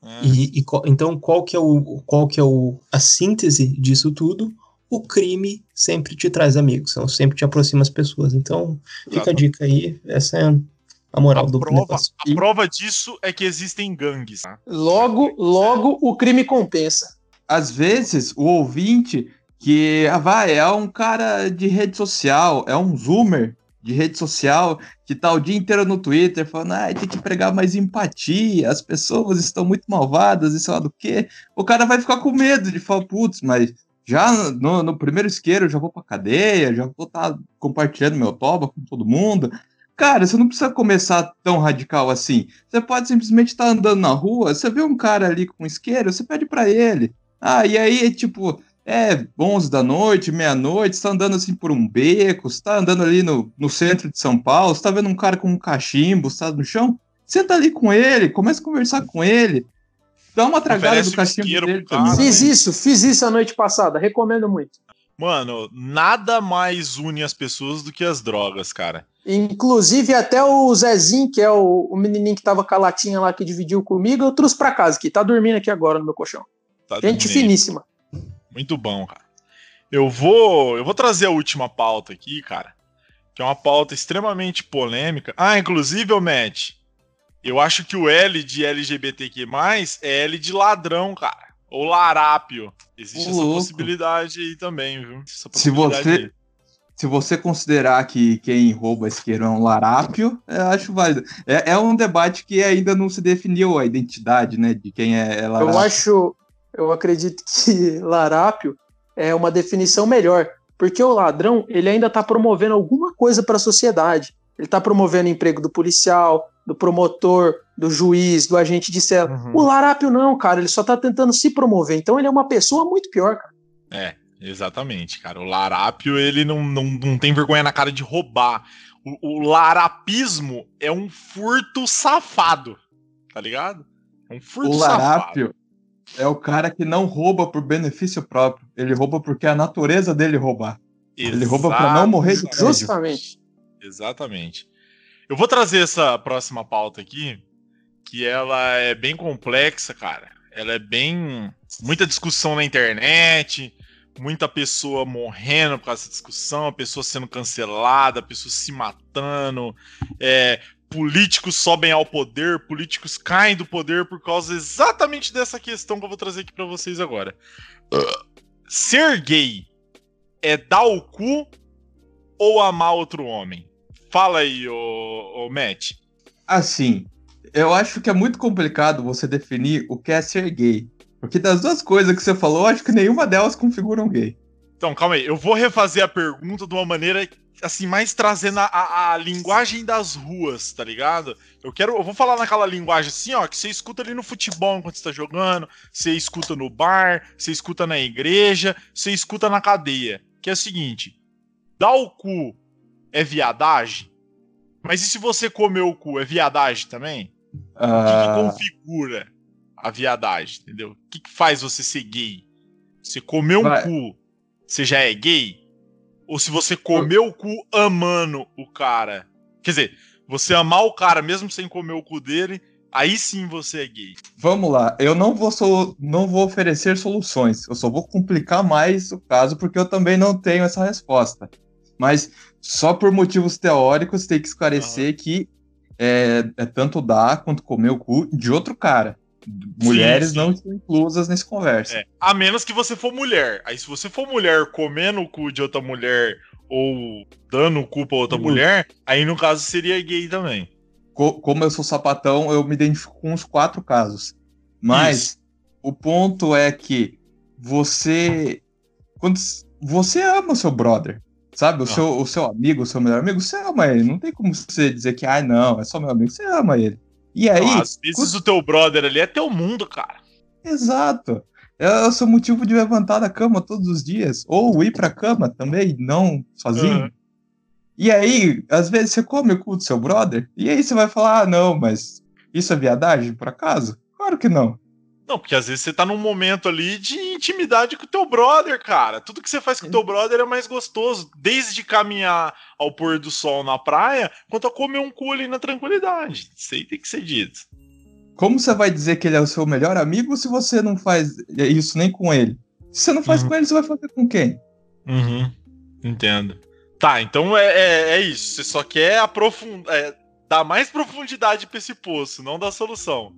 É. E, e, então, qual que é, o, qual que é o, a síntese disso tudo? O crime sempre te traz amigos, então sempre te aproxima as pessoas. Então, fica Exato. a dica aí, essa é a moral a do prova, negócio. A prova disso é que existem gangues. Tá? Logo, logo o crime compensa. Às vezes, o ouvinte que ah, vai, é um cara de rede social, é um zoomer de rede social que tá o dia inteiro no Twitter falando, ah, tem que pregar mais empatia, as pessoas estão muito malvadas, isso lá do quê? O cara vai ficar com medo de falar, putz, mas já no, no, primeiro isqueiro eu já vou pra cadeia, já vou estar tá compartilhando meu toba com todo mundo. Cara, você não precisa começar tão radical assim. Você pode simplesmente estar tá andando na rua, você vê um cara ali com isqueiro, você pede para ele. Ah, e aí, tipo, é 11 da noite, meia-noite, você tá andando assim por um beco, você tá andando ali no, no centro de São Paulo, você tá vendo um cara com um cachimbo, você tá no chão, senta ali com ele, começa a conversar com ele. Dá uma tragada do cachimbo dele também. Fiz isso, fiz isso a noite passada, recomendo muito. Mano, nada mais une as pessoas do que as drogas, cara. Inclusive, até o Zezinho, que é o, o menininho que tava com a latinha lá que dividiu comigo, eu trouxe pra casa, que tá dormindo aqui agora no meu colchão. Tá Gente dormindo. finíssima. Muito bom, cara. Eu vou, eu vou trazer a última pauta aqui, cara, que é uma pauta extremamente polêmica. Ah, inclusive, ô Matt, eu acho que o L de LGBTQ+, é L de ladrão, cara. Ou larápio. Existe Ô, essa louco. possibilidade aí também, viu? Essa Se você- aí. Se você considerar que quem rouba isqueiro é um larápio, eu acho válido. É, é um debate que ainda não se definiu a identidade, né, de quem é, é larápio. Eu acho, eu acredito que larápio é uma definição melhor, porque o ladrão ele ainda está promovendo alguma coisa para a sociedade. Ele está promovendo o emprego do policial, do promotor, do juiz, do agente de cela. Uhum. O larápio não, cara, ele só está tentando se promover. Então ele é uma pessoa muito pior, cara. É, exatamente, cara. O larápio, ele não, não, não tem vergonha na cara de roubar. O, o larapismo é um furto safado, tá ligado? É um furto O safado. larápio é o cara que não rouba por benefício próprio. Ele rouba porque é a natureza dele roubar. Ele rouba pra não morrer de. Justamente. Exatamente. Eu vou trazer essa próxima pauta aqui, que ela é bem complexa, cara. Ela é bem. Muita discussão na internet, muita pessoa morrendo por causa dessa discussão, a pessoa sendo cancelada, a pessoa se matando, é, políticos sobem ao poder, políticos caem do poder por causa exatamente dessa questão que eu vou trazer aqui pra vocês agora. Ser gay é dar o cu ou amar outro homem? Fala aí, ô, ô Matt. Assim, eu acho que é muito complicado você definir o que é ser gay. Porque das duas coisas que você falou, eu acho que nenhuma delas configura um gay. Então, calma aí. Eu vou refazer a pergunta de uma maneira, assim, mais trazendo a, a- a linguagem das ruas, tá ligado? Eu quero. Eu vou falar naquela linguagem assim, ó, que você escuta ali no futebol enquanto você tá jogando, você escuta no bar, você escuta na igreja, você escuta na cadeia. Que é o seguinte: dar o cu é viadagem? Mas e se você comer o cu, é viadagem também? O que, que Ah, configura a viadagem, entendeu? O que, que faz você ser gay? Você comeu um Vai. cu, você já é gay? Ou se você comeu o cu amando o cara? Quer dizer, você amar o cara mesmo sem comer o cu dele, aí sim você é gay. vamos lá, eu não vou, solu- não vou oferecer soluções, eu só vou complicar mais o caso, porque eu também não tenho essa resposta. Mas só por motivos teóricos tem que esclarecer que é, é tanto dar quanto comer o cu de outro cara. Mulheres sim. não estão inclusas nessa conversa. É, a menos que você for mulher. Aí se você for mulher comendo o cu de outra mulher ou dando o cu pra outra Uhum. mulher, aí no caso seria gay também. co- como eu sou sapatão, eu me identifico com os quatro casos. Mas Isso. o ponto é que você. Quando você ama o seu brother, sabe? O, Ah. seu, o seu amigo, o seu melhor amigo, você ama ele. Não tem como você dizer que, ah, não, é só meu amigo. Você ama ele. E aí. Não, às vezes o teu brother ali é teu mundo, cara. Exato. É o seu motivo de levantar da cama todos os dias. Ou ir pra cama também, não sozinho. Aham. E aí, às vezes você come o cu do seu brother, e aí você vai falar, ah, não, mas isso é viadagem, por acaso? Claro que não. Não, porque às vezes você tá num momento ali de intimidade com o teu brother, cara. Tudo que você faz com o teu brother é mais gostoso. Desde caminhar ao pôr do sol na praia, quanto a comer um cu ali na tranquilidade. Isso aí tem que ser dito. Como você vai dizer que ele é o seu melhor amigo se você não faz isso nem com ele? Se você não faz Uhum. com ele, você vai fazer com quem? Uhum. Entendo. Tá, então é, é, é isso. Você só quer aprofundar. É, dar mais profundidade pra esse poço, não dar solução.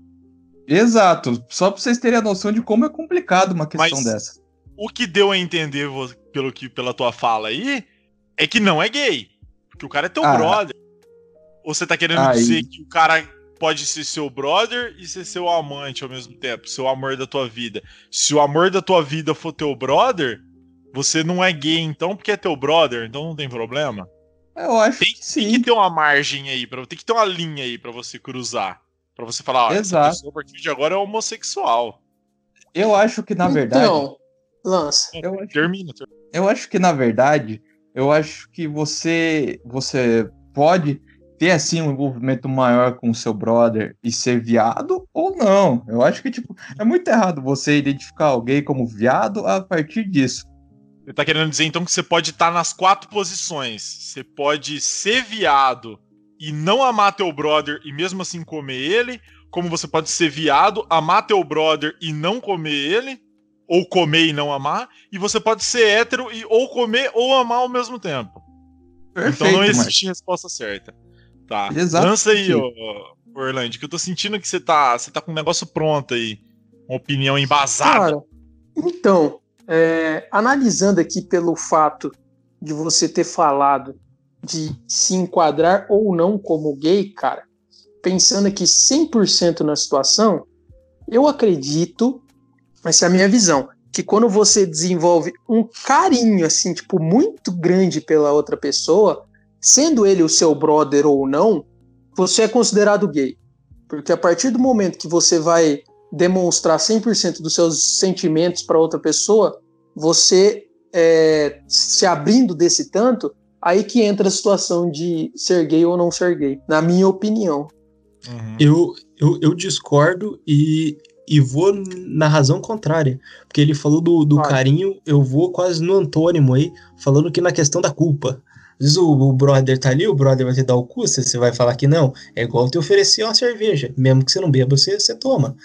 Exato. Só pra vocês terem a noção de como é complicado uma questão Mas- dessa. O que deu a entender pelo que, pela tua fala aí é que não é gay. Porque o cara é teu Ah. brother. Ou você tá querendo Aí. dizer que o cara pode ser seu brother e ser seu amante ao mesmo tempo, seu amor da tua vida. Se o amor da tua vida for teu brother, você não é gay então porque é teu brother, então não tem problema. Eu acho Tem, que tem sim. que ter uma margem aí, pra, tem que ter uma linha aí pra você cruzar. Pra você falar, ó, essa Exato. pessoa a partir de agora é homossexual. Eu acho que, na verdade. Então, Lança. eu acho Termina, termina. Eu acho que, na verdade, eu acho que você, você pode ter, assim, um envolvimento maior com o seu brother e ser viado ou não. Eu acho que, tipo, é muito errado você identificar alguém como viado a partir disso. Ele tá querendo dizer então que você pode estar nas quatro posições. Você pode ser viado e não amar teu brother e mesmo assim comer ele, como você pode ser viado, amar teu brother e não comer ele, ou comer e não amar, e você pode ser hétero e ou comer ou amar ao mesmo tempo. Perfeito, então não existe resposta certa. Tá. Exato. Lança aí, ô, ô, Orlando, que eu tô sentindo que você tá, você tá com um negócio pronto aí. Uma opinião embasada. Cara, então, é, analisando aqui pelo fato de você ter falado de se enquadrar ou não como gay, cara, pensando aqui 100% na situação, eu acredito, essa é a minha visão, que quando você desenvolve um carinho, assim, tipo, muito grande pela outra pessoa, sendo ele o seu brother ou não, você é considerado gay. Porque a partir do momento que você vai demonstrar 100% dos seus sentimentos para outra pessoa, você é, se abrindo desse tanto, aí que entra a situação de ser gay ou não ser gay, na minha opinião. Uhum. Eu, eu, eu, discordo e, e vou na razão contrária. Porque ele falou do, do carinho, eu vou quase no antônimo aí, falando que na questão da culpa. Às vezes o, o, brother tá ali, o brother vai te dar o cu, você, você vai falar que não. É igual te oferecer uma cerveja. Mesmo que você não beba, você, você toma.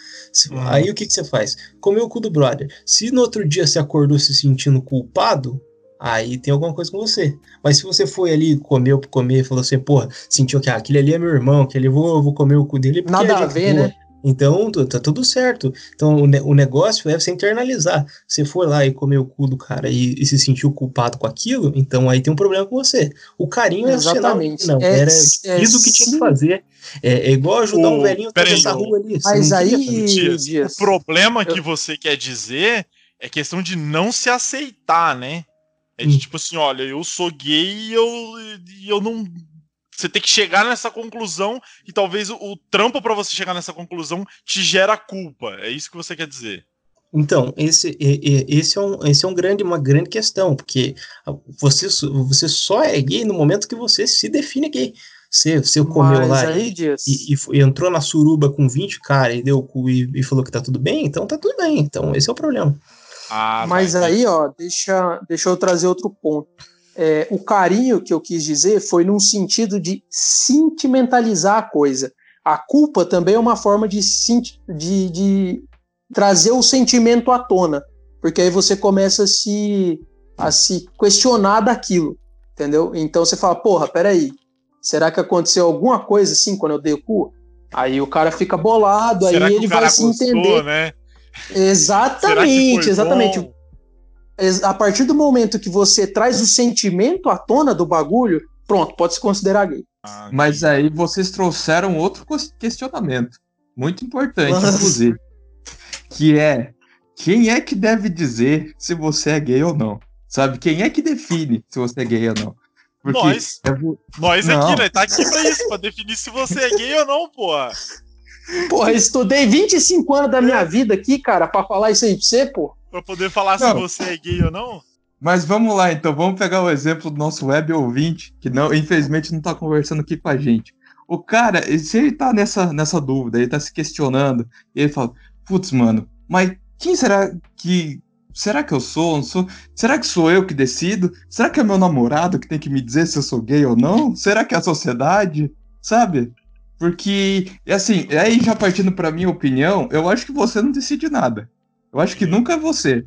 Uhum. Aí o que, que você faz? Comeu o cu do brother. Se no outro dia você acordou se sentindo culpado, aí tem alguma coisa com você. Mas se você foi ali, comeu por comer, falou assim, porra, sentiu que ah, aquele ali é meu irmão, que ele vou, vou comer o cu dele. Nada a, a ver, boa. né? Então, tá tudo certo. Então, o, ne o negócio é você internalizar. Você for lá e comer o cu do cara e, e, se sentiu culpado com aquilo, então aí tem um problema com você. O carinho é Exatamente. não. É, era é, isso que tinha sim. que fazer. É, é, igual ajudar o, um velhinho a atravessar a rua ali. Mas aí, o problema que você quer dizer é questão de não se aceitar, né? É de hum. tipo assim, olha, eu sou gay e eu, e eu não você tem que chegar nessa conclusão e talvez o, o trampo para você chegar nessa conclusão te gera culpa. É isso que você quer dizer. Então, esse, esse, é, um, esse é um grande, uma grande questão, porque você, você só é gay no momento que você se define gay. Você, você comeu lá e, e, e, entrou na suruba com 20 caras e deu o cu e, e, falou que tá tudo bem, então tá tudo bem. Então, esse é o problema. Ah, Mas aí, ó, deixa, deixa eu trazer outro ponto é, o carinho que eu quis dizer foi num sentido de sentimentalizar a coisa. A culpa também é uma forma de, de, de trazer o sentimento à tona, porque aí você começa a se, a se questionar daquilo, entendeu? Então você fala, porra, peraí, será que aconteceu alguma coisa assim quando eu dei o cu? Aí o cara fica bolado, será aí ele vai se entender. Né? Exatamente, exatamente. Bom? a partir do momento que você traz o sentimento à tona do bagulho, pronto, pode se considerar gay. Ah, Mas aí vocês trouxeram outro questionamento, muito importante, Nossa. inclusive, que é quem é que deve dizer se você é gay ou não? Sabe? Quem é que define se você é gay ou não? Porque nós. É... Nós não. aqui, né? Tá aqui pra isso, pra definir se você é gay ou não, porra. Porra, estudei 25 anos da minha vida aqui, cara, pra falar isso aí pra você, pô pra poder falar não. se você é gay ou não? Mas vamos lá, então. Vamos pegar o exemplo do nosso web ouvinte, que não, infelizmente não tá conversando aqui com a gente. O cara, se ele tá nessa, nessa dúvida, ele tá se questionando, e ele fala, putz, mano, mas quem será que. Será que eu sou? Não sou? Será que sou eu que decido? Será que é meu namorado que tem que me dizer se eu sou gay ou não? Será que é a sociedade? Sabe? Porque, assim, aí já partindo pra minha opinião, eu acho que você não decide nada. Eu acho que nunca é você.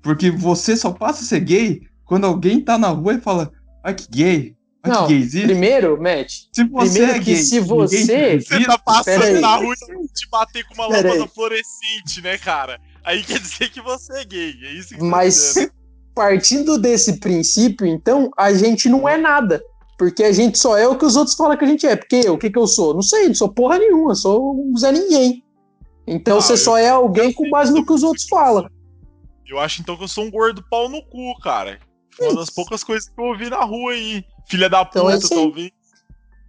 Porque você só passa a ser gay quando alguém tá na rua e fala, ai que gay. Ai, não, que existe. primeiro, Matt, se você primeiro é que gay, se você... Você tá passando na rua e te bater com uma lâmpada fluorescente, né, cara? Aí quer dizer que você é gay, é isso que Mas tá partindo desse princípio, então, a gente não é nada. Porque a gente só é o que os outros falam que a gente é. Porque eu, o que que eu sou? Não sei, não sou porra nenhuma, sou um Zé Ninguém. Então ah, você eu, só é alguém com base no que os outros falam. Eu acho então que eu sou um gordo pau no cu, cara. Uma das poucas coisas que eu ouvi na rua aí. Filha da então, puta, então, talvez.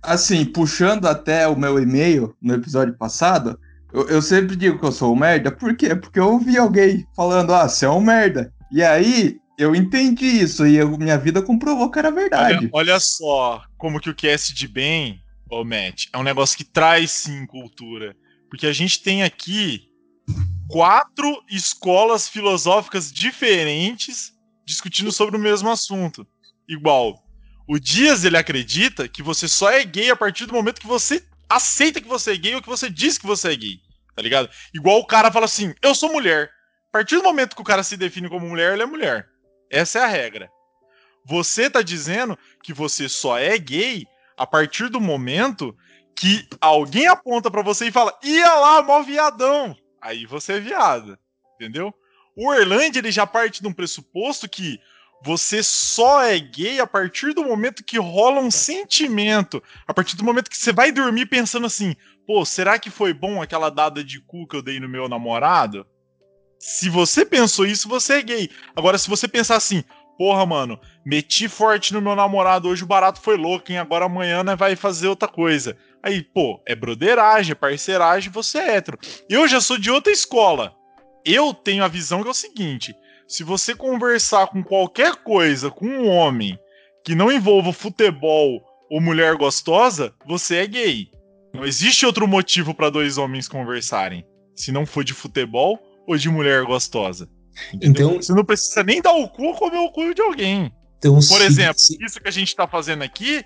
Assim, puxando até o meu e-mail no episódio passado, eu, eu, sempre digo que eu sou um merda. Por quê? Porque eu ouvi alguém falando, ah, você é um merda. E aí, eu entendi isso e eu, minha vida comprovou que era verdade. Olha, olha só como que o QS de bem, ô Matt, é um negócio que traz sim cultura. Porque a gente tem aqui quatro escolas filosóficas diferentes discutindo sobre o mesmo assunto. Igual, o Dias ele acredita que você só é gay a partir do momento que você aceita que você é gay ou que você diz que você é gay, tá ligado? Igual o cara fala assim, eu sou mulher. A partir do momento que o cara se define como mulher, ele é mulher. Essa é a regra. Você tá dizendo que você só é gay a partir do momento que alguém aponta para você e fala: "Ia lá, mó viadão". Aí você é viado, entendeu? O Erland ele já parte de um pressuposto que você só é gay a partir do momento que rola um sentimento. A partir do momento que você vai dormir pensando assim: pô, será que foi bom aquela dada de cu que eu dei no meu namorado? Se você pensou isso, você é gay. Agora, se você pensar assim, porra, mano, meti forte no meu namorado, hoje o barato foi louco, hein? Agora amanhã né, vai fazer outra coisa. Aí, pô, é broderagem, é parceiragem, você é hétero. Eu já sou de outra escola. Eu tenho a visão que é o seguinte: se você conversar com qualquer coisa com um homem que não envolva futebol ou mulher gostosa, você é gay. Não existe outro motivo para dois homens conversarem. Se não for de futebol ou de mulher gostosa. Então, você não precisa nem dar o cu ou comer o cu de alguém. Então, Por se, exemplo, se... isso que a gente tá fazendo aqui,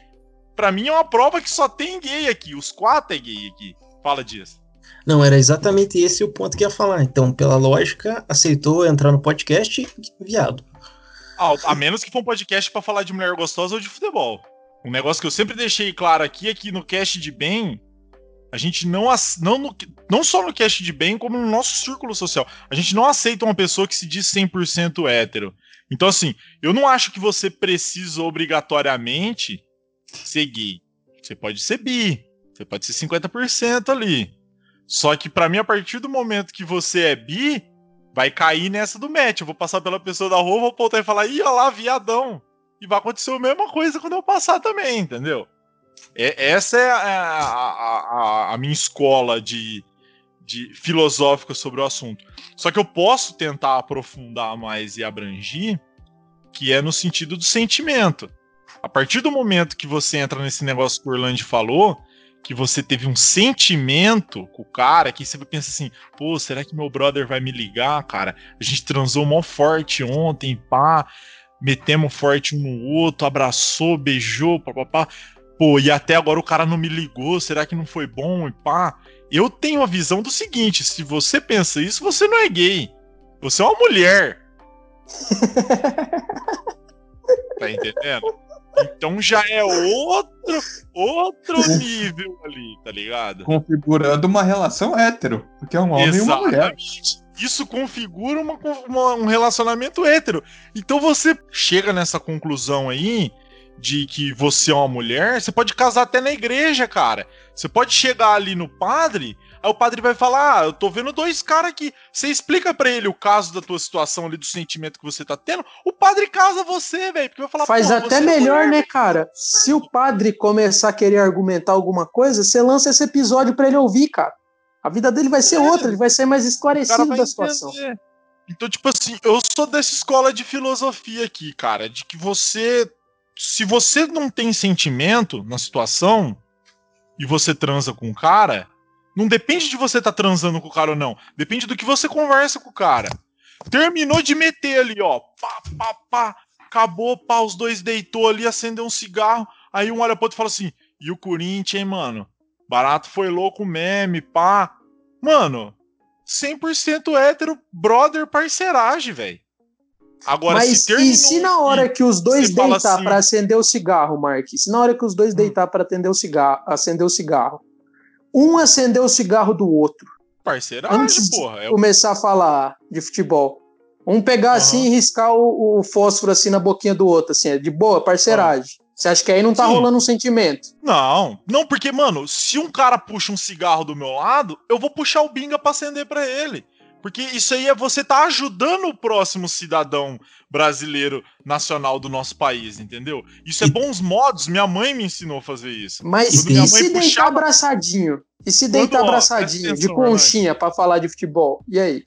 para mim é uma prova que só tem gay aqui. Os quatro é gay aqui. Fala disso. Não, era exatamente esse o ponto que ia falar. Então, pela lógica, aceitou entrar no podcast, viado. Ah, a menos que for um podcast para falar de mulher gostosa ou de futebol. Um negócio que eu sempre deixei claro aqui é que no cast de bem, a gente não, não, no, não só no cast de bem, como no nosso círculo social. A gente não aceita uma pessoa que se diz 100% hétero. Então, assim, eu não acho que você precisa obrigatoriamente ser gay. Você pode ser bi. Você pode ser 50% ali. Só que para mim, a partir do momento que você é bi, vai cair nessa do match. Eu vou passar pela pessoa da rua, vou apontar e falar, ih, olha lá, viadão. E vai acontecer a mesma coisa quando eu passar também, entendeu? É, essa é a, a, a, a minha escola de, de filosófica sobre o assunto. Só que eu posso tentar aprofundar mais e abrangir, que é no sentido do sentimento. A partir do momento que você entra nesse negócio que o Orlando falou, que você teve um sentimento com o cara, que você pensa assim, pô, será que meu brother vai me ligar, cara? A gente transou mó forte ontem, pá, metemos forte um no outro, abraçou, beijou, papapá pô, e até agora o cara não me ligou, será que não foi bom e pá? Eu tenho a visão do seguinte: se você pensa isso, você não é gay. Você é uma mulher. tá entendendo? Então já é outro, outro nível ali, tá ligado? Configurando uma relação hétero, porque é um homem Exatamente. e uma mulher. Isso configura uma, uma, um relacionamento hétero. Então você chega nessa conclusão aí de que você é uma mulher, você pode casar até na igreja, cara. Você pode chegar ali no padre, aí o padre vai falar: Ah, eu tô vendo dois caras aqui. Você explica para ele o caso da tua situação ali, do sentimento que você tá tendo. O padre casa você, velho. Porque vai falar: Faz até é melhor, é né, cara? Se o padre começar a querer argumentar alguma coisa, você lança esse episódio para ele ouvir, cara. A vida dele vai ser é. outra, ele vai ser mais esclarecido da situação. Entender. Então, tipo assim, eu sou dessa escola de filosofia aqui, cara, de que você se você não tem sentimento na situação e você transa com o cara, não depende de você estar tá transando com o cara ou não. Depende do que você conversa com o cara. Terminou de meter ali, ó. Pá, pá, pá. Acabou, pá. Os dois deitou ali, acendeu um cigarro. Aí um olha pro outro e fala assim: e o Corinthians, hein, mano? Barato foi louco meme, pá. Mano, 100% hétero, brother, parceiragem, velho. Agora, Mas se e se na hora que os dois deitar assim... para acender o cigarro, Mark? Se na hora que os dois hum. deitar para atender o cigarro, acender o cigarro, um acender o cigarro do outro. Parceiragem, antes porra. É começar a falar de futebol. Um pegar uhum. assim e riscar o, o, fósforo assim na boquinha do outro, assim, é de boa, parceiragem. Uhum. Você acha que aí não tá Sim. rolando um sentimento? Não, não, porque, mano, se um cara puxa um cigarro do meu lado, eu vou puxar o binga pra acender pra ele. Porque isso aí é você tá ajudando o próximo cidadão brasileiro nacional do nosso país, entendeu? Isso é bons modos, minha mãe me ensinou a fazer isso. Mas e se puxava... deitar abraçadinho? E se deitar Quando, abraçadinho, ó, de conchinha para falar de futebol? E aí?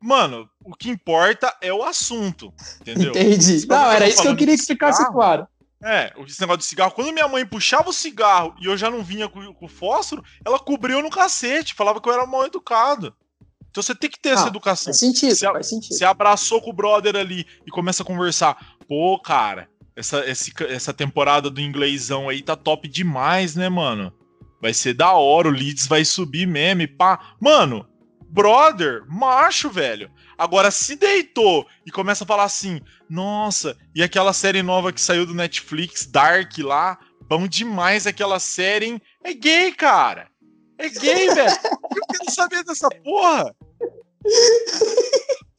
Mano, o que importa é o assunto, entendeu? Entendi. Não, era isso que eu queria que ficasse claro. É, esse negócio de cigarro. Quando minha mãe puxava o cigarro e eu já não vinha com, com o fósforo, ela cobriu no cacete, falava que eu era mal educado. Então você tem que ter essa Ah, educação. Faz sentido, Se a- faz sentido. Você abraçou com o brother ali e começa a conversar. Pô, cara, essa, esse- essa temporada do inglêsão aí tá top demais, né, mano? Vai ser da hora, o Leeds vai subir mesmo e pá. Mano, brother, macho, velho. Agora, se deitou e começa a falar assim, nossa, e aquela série nova que saiu do Netflix, Dark lá, bom demais aquela série, hein? É gay, cara. É gay, velho. Eu quero saber dessa porra.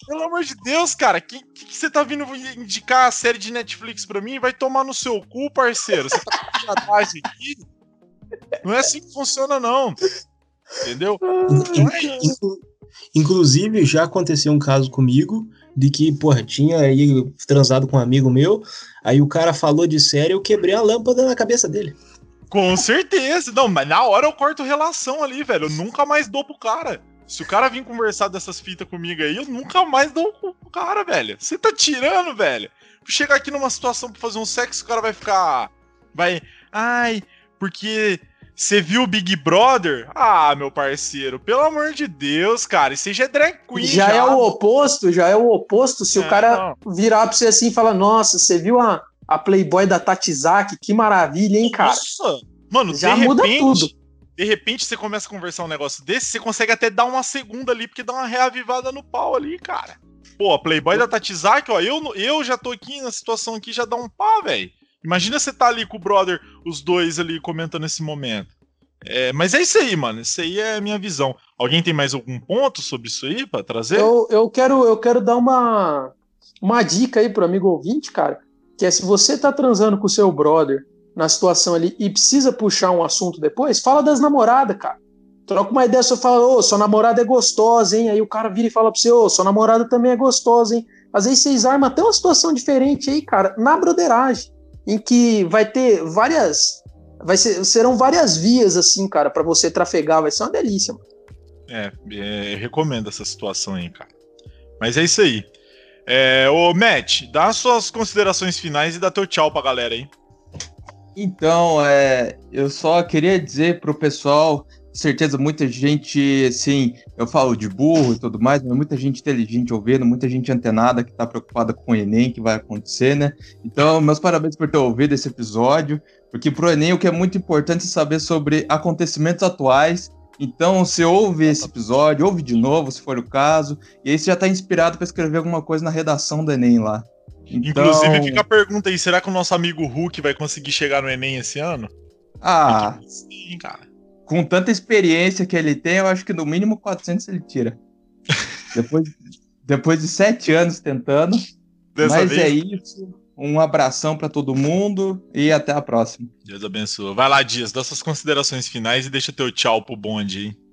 Pelo amor de Deus, cara, que, que, que você tá vindo indicar a série de Netflix pra mim? Vai tomar no seu cu, parceiro. Você tá com piadagem aqui? Não é assim que funciona, não. Entendeu? Então é isso. Inclusive, já aconteceu um caso comigo de que, porra, tinha aí transado com um amigo meu, aí o cara falou de série, eu quebrei a lâmpada na cabeça dele. Com certeza. Não, mas na hora eu corto relação ali, velho. Eu nunca mais dou pro cara. Se o cara vir conversar dessas fitas comigo aí, eu nunca mais dou pro cara, velho. Você tá tirando, velho. Chegar aqui numa situação pra fazer um sexo, o cara vai ficar. Vai. Ai, porque. Você viu o Big Brother? Ah, meu parceiro, pelo amor de Deus, cara. Isso já é drag queen. Já é o oposto, já é o oposto. Se É, o cara virar pra você assim e falar, nossa, você viu a, a Playboy da Tatizaki? Que maravilha, hein, cara? Nossa! Mano, Já de muda repente, tudo. De repente você começa a conversar um negócio desse, você consegue até dar uma segunda ali, porque dá uma reavivada no pau ali, cara. Pô, a Playboy da Tatizaki, ó, eu, eu já tô aqui na situação aqui, já dá um pá, velho. Imagina você tá ali com o brother, os dois ali comentando esse momento. É, mas é isso aí, mano. Isso aí é a minha visão. Alguém tem mais algum ponto sobre isso aí pra trazer? Eu, eu, quero, eu quero dar uma, uma dica aí pro amigo ouvinte, cara, que é se você tá transando com o seu brother na situação ali e precisa puxar um assunto depois, fala das namoradas, cara. Troca uma ideia, você fala, ô, sua namorada é gostosa, hein? Aí o cara vira e fala pra você, ô, sua namorada também é gostosa, hein? Às vezes vocês armam até uma situação diferente aí, cara, na broderagem, em que vai ter várias. Vai ser, serão várias vias, assim, cara, pra você trafegar, vai ser uma delícia, mano. É, é, eu recomendo essa situação aí, cara. Mas é isso aí. É, ô, Matt, dá as suas considerações finais e dá teu tchau pra galera aí. Então, é, eu só queria dizer pro pessoal, certeza muita gente, assim, eu falo de burro e tudo mais, mas muita gente inteligente ouvindo, muita gente antenada que tá preocupada com o Enem, que vai acontecer, né? Então, meus parabéns por ter ouvido esse episódio, porque pro Enem o que é muito importante é saber sobre acontecimentos atuais. Então, você ouve esse episódio, ouve de novo, se for o caso, e aí você já tá inspirado para escrever alguma coisa na redação do Enem lá. Então, Inclusive, fica a pergunta aí: será que o nosso amigo Hulk vai conseguir chegar no Enem esse ano? Ah, Sim, cara. com tanta experiência que ele tem, eu acho que no mínimo 400 ele tira. depois, depois de sete anos tentando. Dessa mas vez, é isso. Um abração pra todo mundo e até a próxima. Deus abençoe. Vai lá, Dias, dá suas considerações finais e deixa teu tchau pro bonde aí.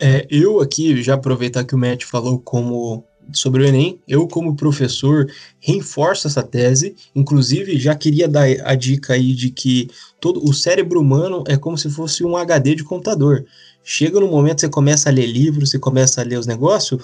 É, eu aqui, já aproveitar que o Matt falou como sobre o Enem, eu como professor reforço essa tese, inclusive já queria dar a dica aí de que todo o cérebro humano é como se fosse um HD de computador. Chega no momento que você começa a ler livros, você começa a ler os negócios,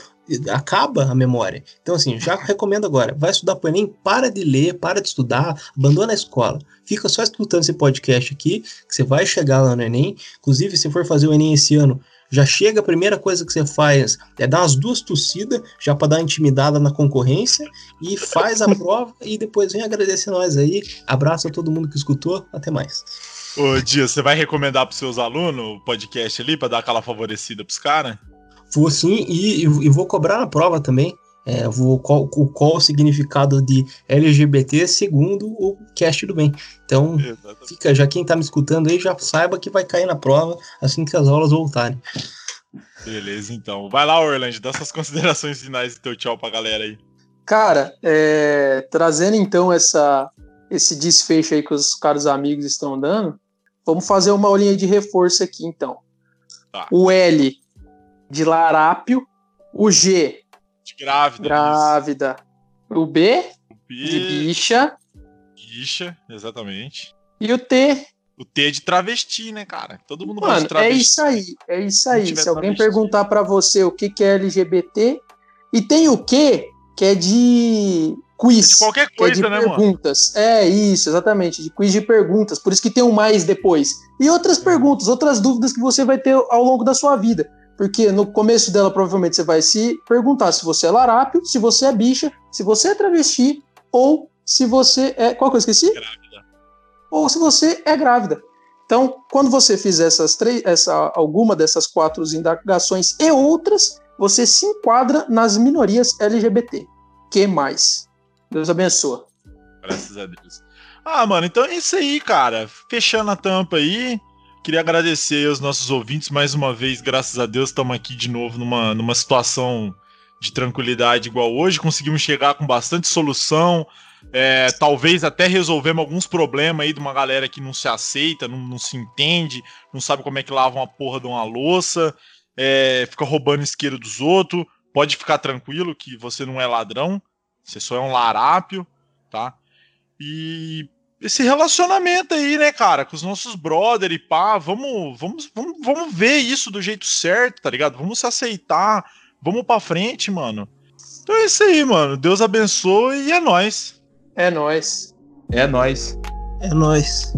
acaba a memória. Então, assim, já recomendo agora. Vai estudar pro Enem, para de ler, para de estudar, abandona a escola. Fica só escutando esse podcast aqui, que você vai chegar lá no Enem. Inclusive, se for fazer o Enem esse ano, já chega, a primeira coisa que você faz é dar umas duas tossidas, já para dar uma intimidada na concorrência, e faz a prova e depois vem agradecer nós aí. Abraço a todo mundo que escutou, até mais. Ô, Dias, você vai recomendar pros seus alunos o podcast ali pra dar aquela favorecida pros caras? Vou sim, e, e vou cobrar na prova também. É, vou, qual, qual o significado de LGBT segundo o cast do bem. Então, Exatamente. fica, já quem tá me escutando aí já saiba que vai cair na prova assim que as aulas voltarem. Beleza, então. Vai lá, Orlando, dá suas considerações finais e teu tchau pra galera aí. Cara, é, trazendo então essa, esse desfecho aí que os caros amigos estão dando, vamos fazer uma aulinha de reforço aqui então. Tá. O L de larápio, o G Grávida. grávida, o B isso. de bicha Bicha, exatamente. e o T. O T é de travesti, né, cara? Todo mundo Mano, é travesti. isso aí, é isso aí. Se alguém travesti. perguntar pra você o que, que é LGBT, e tem o Q, que é de quiz. De qualquer que é de coisa, né, mano? perguntas. É isso, exatamente, de quiz de perguntas. Por isso que tem um mais depois. E outras É. perguntas, outras dúvidas que você vai ter ao longo da sua vida. Porque no começo dela, provavelmente, você vai se perguntar se você é larápio, se você é bicha, se você é travesti, ou se você é. Qual que eu esqueci? Grávida. Ou se você é grávida. Então, quando você fizer essas três, essa, alguma dessas quatro indagações e outras, você se enquadra nas minorias LGBT. Que mais? Deus abençoe. Graças a Deus. Ah, mano, então é isso aí, cara. Fechando a tampa aí. Queria agradecer aos nossos ouvintes mais uma vez, graças a Deus, estamos aqui de novo numa, numa situação de tranquilidade igual hoje. Conseguimos chegar com bastante solução. É, talvez até resolvemos alguns problemas aí de uma galera que não se aceita, não, não se entende, não sabe como é que lava uma porra de uma louça, é, fica roubando isqueiro dos outros. Pode ficar tranquilo que você não é ladrão, você só é um larápio, tá? E esse relacionamento aí, né, cara, com os nossos brother e pá, vamos, vamos, vamos, vamos ver isso do jeito certo, tá ligado? Vamos se aceitar, vamos pra frente, mano. Então é isso aí, mano. Deus abençoe e é nóis. É nóis. É nóis. É nóis.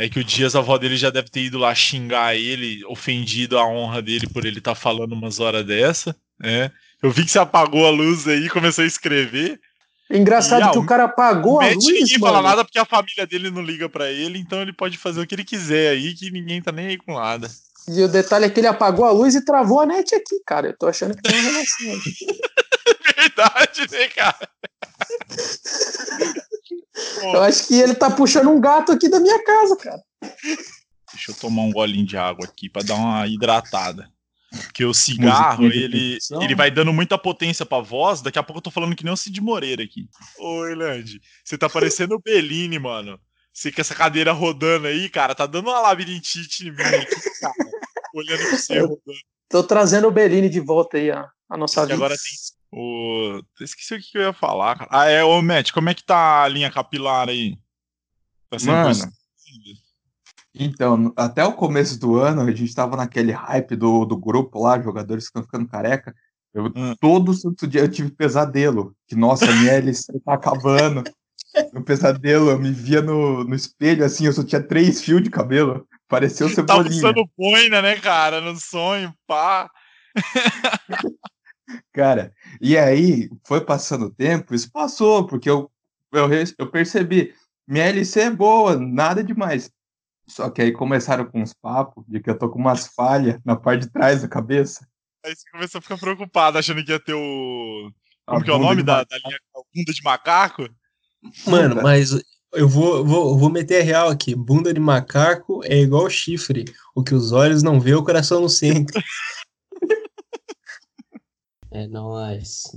É que o Dias, a avó dele já deve ter ido lá xingar ele, ofendido a honra dele por ele estar tá falando umas horas dessa, né? Eu vi que você apagou a luz aí e começou a escrever. Engraçado E, que ah, o cara apagou a luz, ninguém mano. fala nada porque a família dele não liga pra ele, então ele pode fazer o que ele quiser aí, que ninguém tá nem aí com nada. E o detalhe é que ele apagou a luz e travou a net aqui, cara. Eu tô achando que tem uma relação. Verdade, né, cara? Eu acho que ele tá puxando um gato aqui da minha casa, cara. Deixa eu tomar um golinho de água aqui pra dar uma hidratada. Porque o cigarro, ele, ele vai dando muita potência pra voz. Daqui a pouco eu tô falando que nem o Cid Moreira aqui. Ô, Eland, você tá parecendo o Bellini, mano. Você com essa cadeira rodando aí, cara, tá dando uma labirintite em mim aqui, cara. Olhando pra você rodando. Tô trazendo o Bellini de volta aí, a, a nossa vida. agora tem o. Esqueci o que eu ia falar, cara. Ah, é, ô, Matt, como é que tá a linha capilar aí? Tá Mano? Então, até o começo do ano, a gente tava naquele hype do, do grupo lá, jogadores que estão ficando careca. Eu, Hum. Todo santo dia eu tive pesadelo. Que, nossa, a minha LC tá acabando. No pesadelo, eu me via no, no espelho, assim, eu só tinha três fios de cabelo. Parecia o Tava Cebolinha. usando boina, né, cara? No sonho, pá. Cara, e aí foi passando o tempo, isso passou, porque eu, eu, eu percebi, minha LC é boa, nada demais. Só que aí começaram com uns papos de que eu tô com umas falhas na parte de trás da cabeça. Aí você começou a ficar preocupado, achando que ia ter o. A Como que é o nome de da, da linha? Bunda de macaco? Mano, mas eu vou, vou, vou meter a real aqui. Bunda de macaco é igual chifre. O que os olhos não vê, o coração não sente. É nóis.